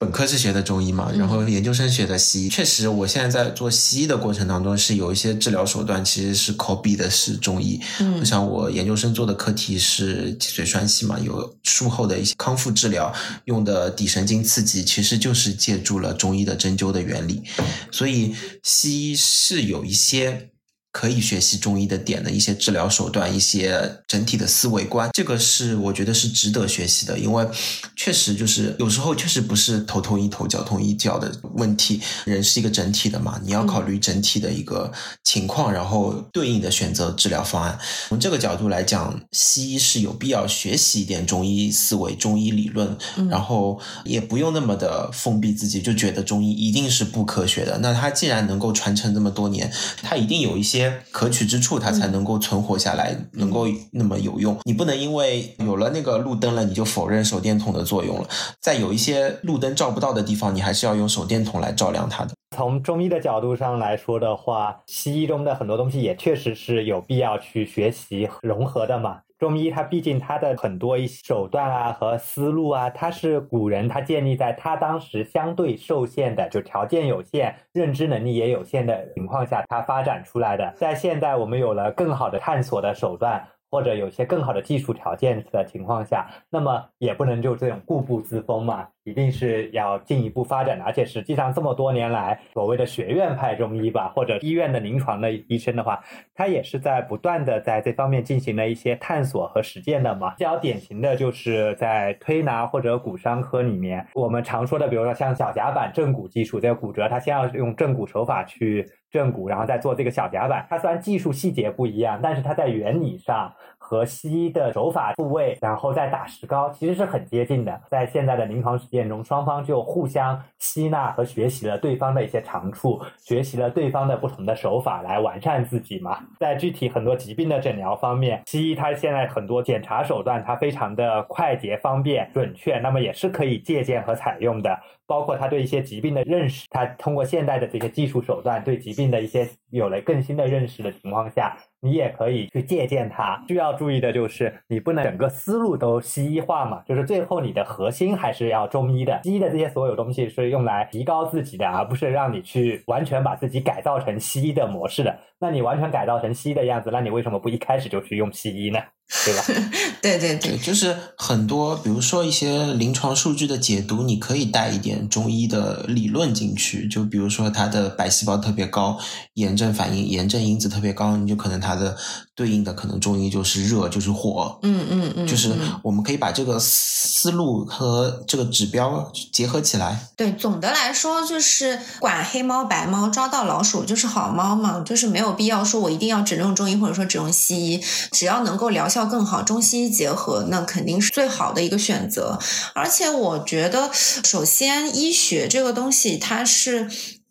本科是学的中医嘛，然后研究生学的西医。确实，我现在在做西医的过程当中，是有一些治疗手段其实是 copy 的是中医。嗯，像我研究生做的课题是脊髓栓系嘛，有术后的一些康复治疗用的底神经刺激，其实就是借助了中医的针灸的原理。所以西医是有一些可以学习中医的点的一些治疗手段，一些整体的思维观，这个是我觉得是值得学习的，因为确实就是有时候确实不是头痛医头脚痛医脚的问题，人是一个整体的嘛，你要考虑整体的一个情况，然后对应的选择治疗方案。从这个角度来讲，西医是有必要学习一点中医思维、中医理论，然后也不用那么的封闭自己，就觉得中医一定是不科学的。那它既然能够传承这么多年，它一定有一些。可取之处，它才能够存活下来，能够那么有用。你不能因为有了那个路灯了，你就否认手电筒的作用了。在有一些路灯照不到的地方，你还是要用手电筒来照亮它的。从中医的角度上来说的话，西医中的很多东西也确实是有必要去学习融合的嘛。中医它毕竟它的很多一些手段啊和思路啊，它是古人他建立在他当时相对受限的，就条件有限、认知能力也有限的情况下，它发展出来的。在现在我们有了更好的探索的手段。或者有些更好的技术条件的情况下，那么也不能就这种固步自封嘛，一定是要进一步发展的。而且实际上这么多年来，所谓的学院派中医吧，或者医院的临床的医生的话，他也是在不断的在这方面进行了一些探索和实践的嘛。比较典型的就是在推拿或者骨伤科里面，我们常说的，比如说像小夹板正骨技术，这个骨折它先要用正骨手法去。正骨，然后再做这个小夹板。它虽然技术细节不一样，但是它在原理上和西医的手法复位，然后再打石膏，其实是很接近的。在现在的临床实践中，双方就互相吸纳和学习了对方的一些长处，学习了对方的不同的手法来完善自己嘛。在具体很多疾病的诊疗方面，西医它现在很多检查手段，它非常的快捷、方便、准确，那么也是可以借鉴和采用的。包括他对一些疾病的认识，他通过现代的这些技术手段对疾病的一些有了更新的认识的情况下，你也可以去借鉴它。需要注意的就是，你不能整个思路都西医化嘛，就是最后你的核心还是要中医的。西医的这些所有东西是用来提高自己的，而不是让你去完全把自己改造成西医的模式的。那你完全改造成西医的样子，那你为什么不一开始就去用西医呢？对吧？<laughs> 对对对，就是很多，比如说一些临床数据的解读，你可以带一点中医的理论进去。就比如说它的白细胞特别高，炎症反应、炎症因子特别高，你就可能它的对应的可能中医就是热，就是火。嗯嗯嗯，就是我们可以把这个思路和这个指标结合起来。对，总的来说就是管黑猫白猫，抓到老鼠就是好猫嘛，就是没有必要说我一定要只用中医或者说只用西医，只要能够疗效。更好，中西医结合那肯定是最好的一个选择。而且我觉得，首先医学这个东西它是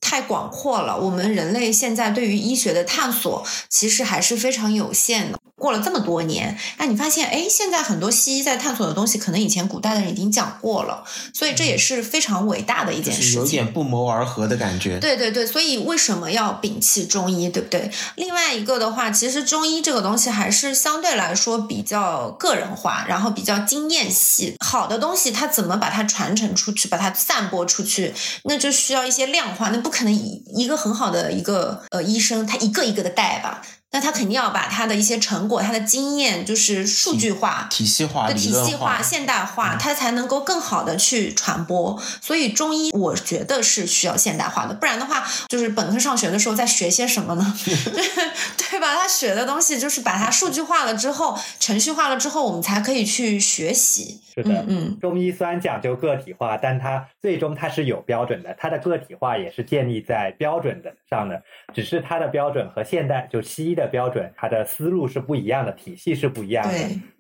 太广阔了，我们人类现在对于医学的探索其实还是非常有限的。过了这么多年，那，你发现，哎，现在很多西医在探索的东西，可能以前古代的人已经讲过了，所以这也是非常伟大的一件事情。有点不谋而合的感觉。对对对，所以为什么要摒弃中医，对不对？另外一个的话，其实中医这个东西还是相对来说比较个人化，然后比较经验系。好的东西，它怎么把它传承出去，把它散播出去，那就需要一些量化，那不可能一一个很好的一个呃医生，他一个一个的带吧。那他肯定要把他的一些成果、他的经验，就是数据化、体系化、的体系化、现代化，他才能够更好的去传播。所以中医，我觉得是需要现代化的，不然的话，就是本科上学的时候在学些什么呢？<laughs> 对吧？他学的东西就是把它数据化了之后、程序化了之后，我们才可以去学习。是的，嗯，中医虽然讲究个体化，但它最终它是有标准的，它的个体化也是建立在标准的上的，只是它的标准和现代就西医。的标准，它的思路是不一样的，体系是不一样的。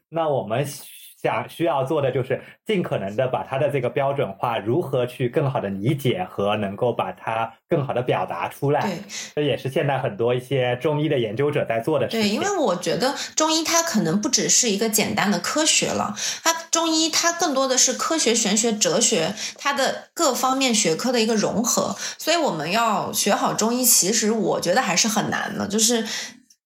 那我们想需要做的就是尽可能的把它的这个标准化，如何去更好的理解和能够把它更好的表达出来。对，这也是现在很多一些中医的研究者在做的事情。对，因为我觉得中医它可能不只是一个简单的科学了，它中医它更多的是科学、玄学、哲学，它的各方面学科的一个融合。所以我们要学好中医，其实我觉得还是很难的，就是。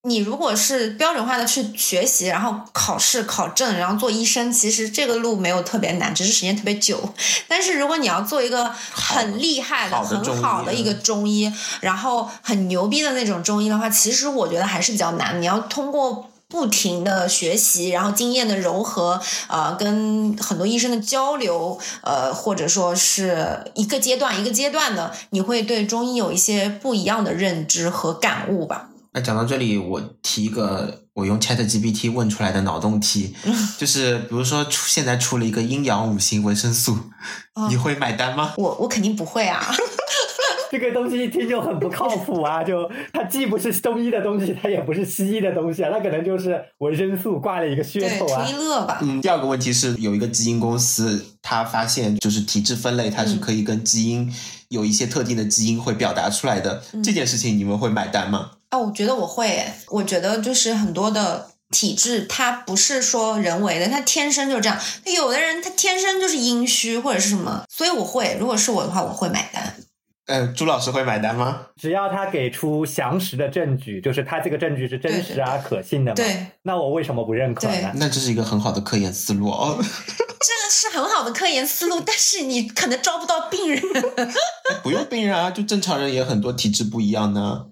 你如果是标准化的去学习，然后考试考证，然后做医生，其实这个路没有特别难，只是时间特别久。但是如果你要做一个很厉害的、很好的一个中医，然后很牛逼的那种中医的话，其实我觉得还是比较难。你要通过不停的学习，然后经验的融合，呃，跟很多医生的交流，呃，或者说是一个阶段一个阶段的，你会对中医有一些不一样的认知和感悟吧。那讲到这里，我提一个我用 Chat GPT 问出来的脑洞题，就是比如说出现在出了一个阴阳五行维生素，你会买单吗？我我肯定不会啊。<laughs> 这个东西一听就很不靠谱啊！就它既不是中医的东西，它也不是西医的东西啊，它可能就是维生素挂了一个噱头啊。图一乐吧。嗯，第二个问题是有一个基因公司，它发现就是体质分类，它是可以跟基因有一些特定的基因会表达出来的这件事情，你们会买单吗？啊，我觉得我会。我觉得就是很多的体质，它不是说人为的，它天生就这样。有的人他天生就是阴虚或者是什么，所以我会。如果是我的话，我会买单。呃，朱老师会买单吗？只要他给出详实的证据，就是他这个证据是真实啊可信的嘛？对。那我为什么不认可呢？那这是一个很好的科研思路哦。<laughs> 这是很好的科研思路，但是你可能招不到病人。不用病人啊，就正常人也很多体质不一样呢。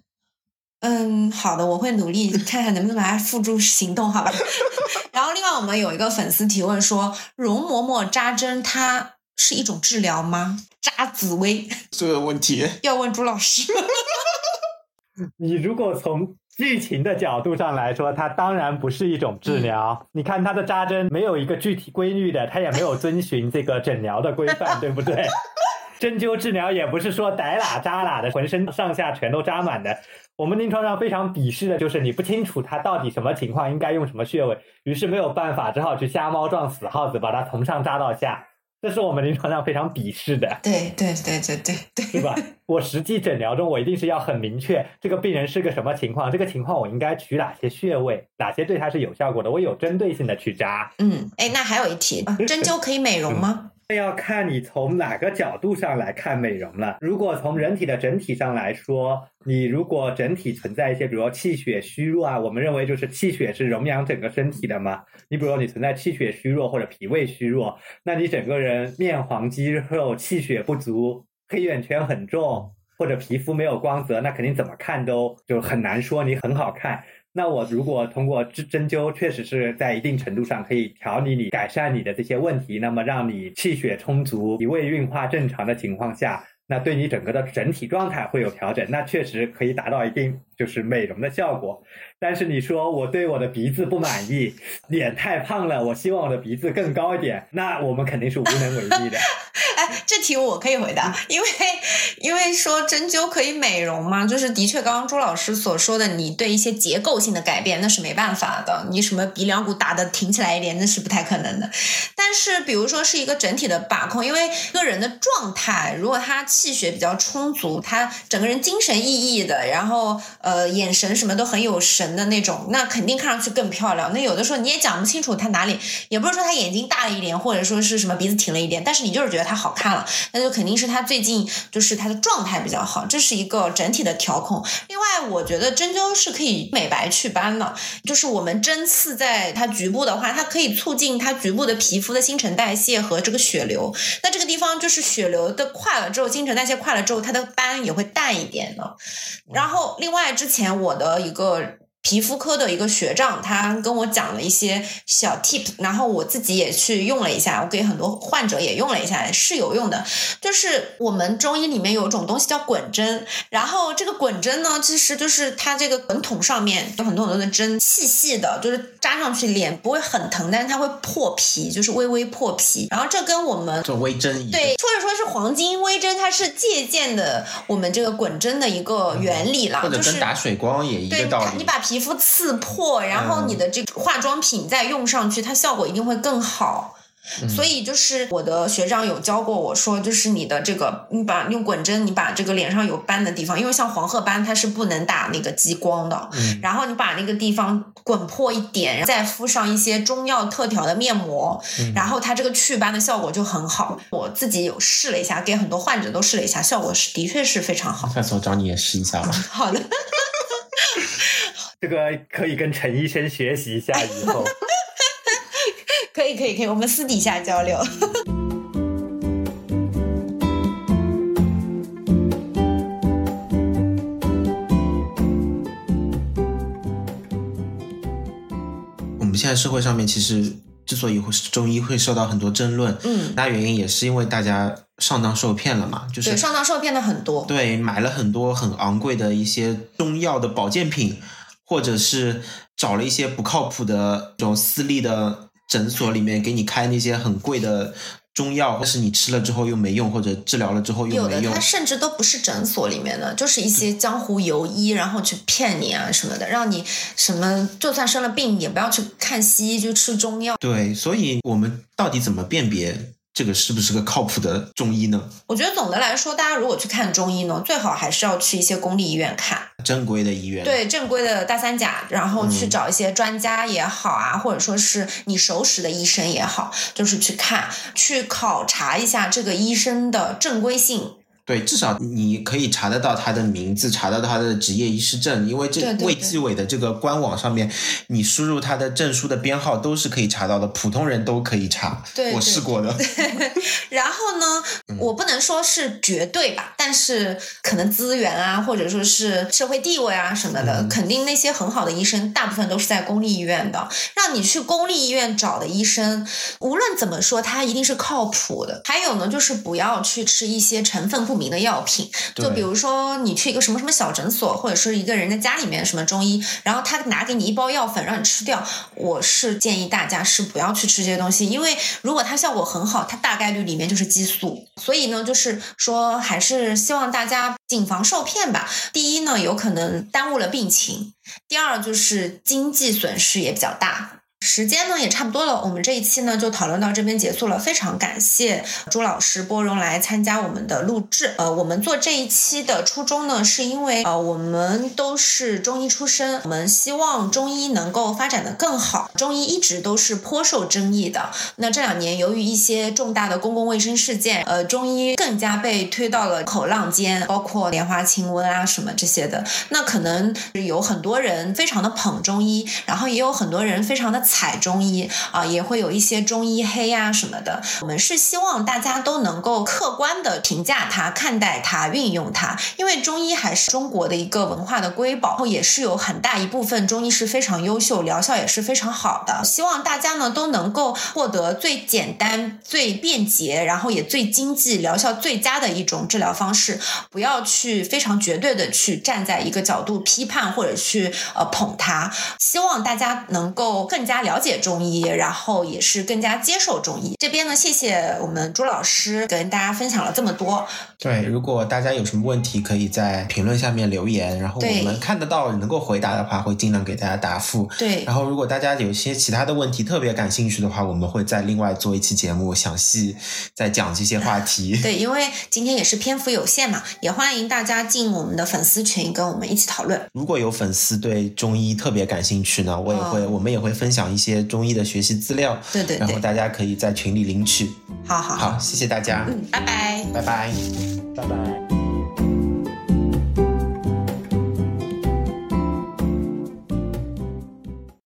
嗯，好的，我会努力看看能不能把它付诸行动，好吧。<laughs> 然后，另外我们有一个粉丝提问说，容嬷嬷扎针，它是一种治疗吗？扎紫薇这个问题 <laughs> 要问朱老师。<laughs> 你如果从剧情的角度上来说，它当然不是一种治疗。你看它的扎针没有一个具体规律的，它也没有遵循这个诊疗的规范，对不对？针灸治疗也不是说逮哪扎哪的，浑身上下全都扎满的。我们临床上非常鄙视的就是你不清楚他到底什么情况，应该用什么穴位，于是没有办法，只好去瞎猫撞死耗子，把它从上扎到下。这是我们临床上非常鄙视的。对对对对对对，对吧？我实际诊疗中，我一定是要很明确这个病人是个什么情况，这个情况我应该取哪些穴位，哪些对他是有效果的，我有针对性的去扎。嗯，哎，那还有一题，<laughs> 针灸可以美容吗？要看你从哪个角度上来看美容了。如果从人体的整体上来说，你如果整体存在一些，比如说气血虚弱啊，我们认为就是气血是荣养整个身体的嘛。你比如说你存在气血虚弱或者脾胃虚弱，那你整个人面黄肌肉，气血不足，黑眼圈很重，或者皮肤没有光泽，那肯定怎么看都就很难说你很好看。那我如果通过针针灸，确实是在一定程度上可以调理你、改善你的这些问题，那么让你气血充足、脾胃运化正常的情况下，那对你整个的整体状态会有调整，那确实可以达到一定就是美容的效果。但是你说我对我的鼻子不满意，<laughs> 脸太胖了，我希望我的鼻子更高一点，那我们肯定是无能为力的。<laughs> 哎，这题我可以回答，因为因为说针灸可以美容嘛，就是的确，刚刚朱老师所说的，你对一些结构性的改变那是没办法的，你什么鼻梁骨打的挺起来一点，那是不太可能的。但是比如说是一个整体的把控，因为一个人的状态，如果他气血比较充足，他整个人精神奕奕的，然后呃眼神什么都很有神的那种，那肯定看上去更漂亮。那有的时候你也讲不清楚他哪里，也不是说他眼睛大了一点，或者说是什么鼻子挺了一点，但是你就是觉得他好看了，那就肯定是他最近就是他的状态比较好，这是一个整体的调控。另外，我觉得针灸是可以美白祛斑的，就是我们针刺在它局部的话，它可以促进它局部的皮肤的新陈代谢和这个血流。那这个地方就是血流的快了之后，新陈代谢快了之后，它的斑也会淡一点的。然后，另外之前我的一个。皮肤科的一个学长，他跟我讲了一些小 tip，然后我自己也去用了一下，我给很多患者也用了一下，是有用的。就是我们中医里面有一种东西叫滚针，然后这个滚针呢，其实就是它这个滚筒上面有很多很多的针，细细的，就是扎上去脸不会很疼，但是它会破皮，就是微微破皮。然后这跟我们做微针一样对，或者说是黄金微针，它是借鉴的我们这个滚针的一个原理啦，或者跟打水光也一个道理。你把皮肤刺破，然后你的这个化妆品再用上去，它效果一定会更好。所以就是我的学长有教过我说，就是你的这个，你把用滚针，你把这个脸上有斑的地方，因为像黄褐斑它是不能打那个激光的，然后你把那个地方滚破一点，再敷上一些中药特调的面膜，然后它这个祛斑的效果就很好。我自己有试了一下，给很多患者都试了一下，效果是的确是非常好。下次我找你也试一下吧。<laughs> 好的。<laughs> 这个可以跟陈医生学习一下，以后 <laughs> 可以可以可以，我们私底下交流。<laughs> 我们现在社会上面其实之所以会中医会受到很多争论，嗯，那原因也是因为大家。上当受骗了嘛，就是对上当受骗的很多，对，买了很多很昂贵的一些中药的保健品，或者是找了一些不靠谱的这种私立的诊所里面给你开那些很贵的。中药，但是你吃了之后又没用，或者治疗了之后又没用。有的，它甚至都不是诊所里面的，就是一些江湖游医，然后去骗你啊什么的，让你什么就算生了病也不要去看西医，就吃中药。对，所以我们到底怎么辨别？这个是不是个靠谱的中医呢？我觉得总的来说，大家如果去看中医呢，最好还是要去一些公立医院看，正规的医院。对，正规的大三甲，然后去找一些专家也好啊，或者说是你熟识的医生也好，就是去看，去考察一下这个医生的正规性。对，至少你可以查得到他的名字，查到他的职业医师证，因为这卫计委的这个官网上面，你输入他的证书的编号都是可以查到的，普通人都可以查。对，我试过的。<laughs> 然后呢，我不能说是绝对吧，但是可能资源啊，或者说是社会地位啊什么的，肯定那些很好的医生，大部分都是在公立医院的。让你去公立医院找的医生，无论怎么说，他一定是靠谱的。还有呢，就是不要去吃一些成分不。名的药品，就比如说你去一个什么什么小诊所，或者说一个人的家里面什么中医，然后他拿给你一包药粉让你吃掉，我是建议大家是不要去吃这些东西，因为如果它效果很好，它大概率里面就是激素，所以呢，就是说还是希望大家谨防受骗吧。第一呢，有可能耽误了病情；第二就是经济损失也比较大。时间呢也差不多了，我们这一期呢就讨论到这边结束了。非常感谢朱老师、波荣来参加我们的录制。呃，我们做这一期的初衷呢，是因为呃我们都是中医出身，我们希望中医能够发展的更好。中医一直都是颇受争议的。那这两年由于一些重大的公共卫生事件，呃，中医更加被推到了口浪尖，包括莲花清瘟啊什么这些的。那可能有很多人非常的捧中医，然后也有很多人非常的。采中医啊，也会有一些中医黑呀什么的。我们是希望大家都能够客观的评价它、看待它、运用它，因为中医还是中国的一个文化的瑰宝，然后也是有很大一部分中医是非常优秀，疗效也是非常好的。希望大家呢都能够获得最简单、最便捷，然后也最经济、疗效最佳的一种治疗方式，不要去非常绝对的去站在一个角度批判或者去呃捧它。希望大家能够更加。了解中医，然后也是更加接受中医。这边呢，谢谢我们朱老师跟大家分享了这么多。对，如果大家有什么问题，可以在评论下面留言，然后我们看得到能够回答的话，会尽量给大家答复。对，然后如果大家有一些其他的问题特别感兴趣的话，我们会再另外做一期节目，详细再讲这些话题。<laughs> 对，因为今天也是篇幅有限嘛，也欢迎大家进我们的粉丝群，跟我们一起讨论。如果有粉丝对中医特别感兴趣呢，我也会，我们也会分享。一些中医的学习资料，对对，然后大家可以在群里领取。好好。好，谢谢大家，嗯，拜拜，拜拜，拜拜。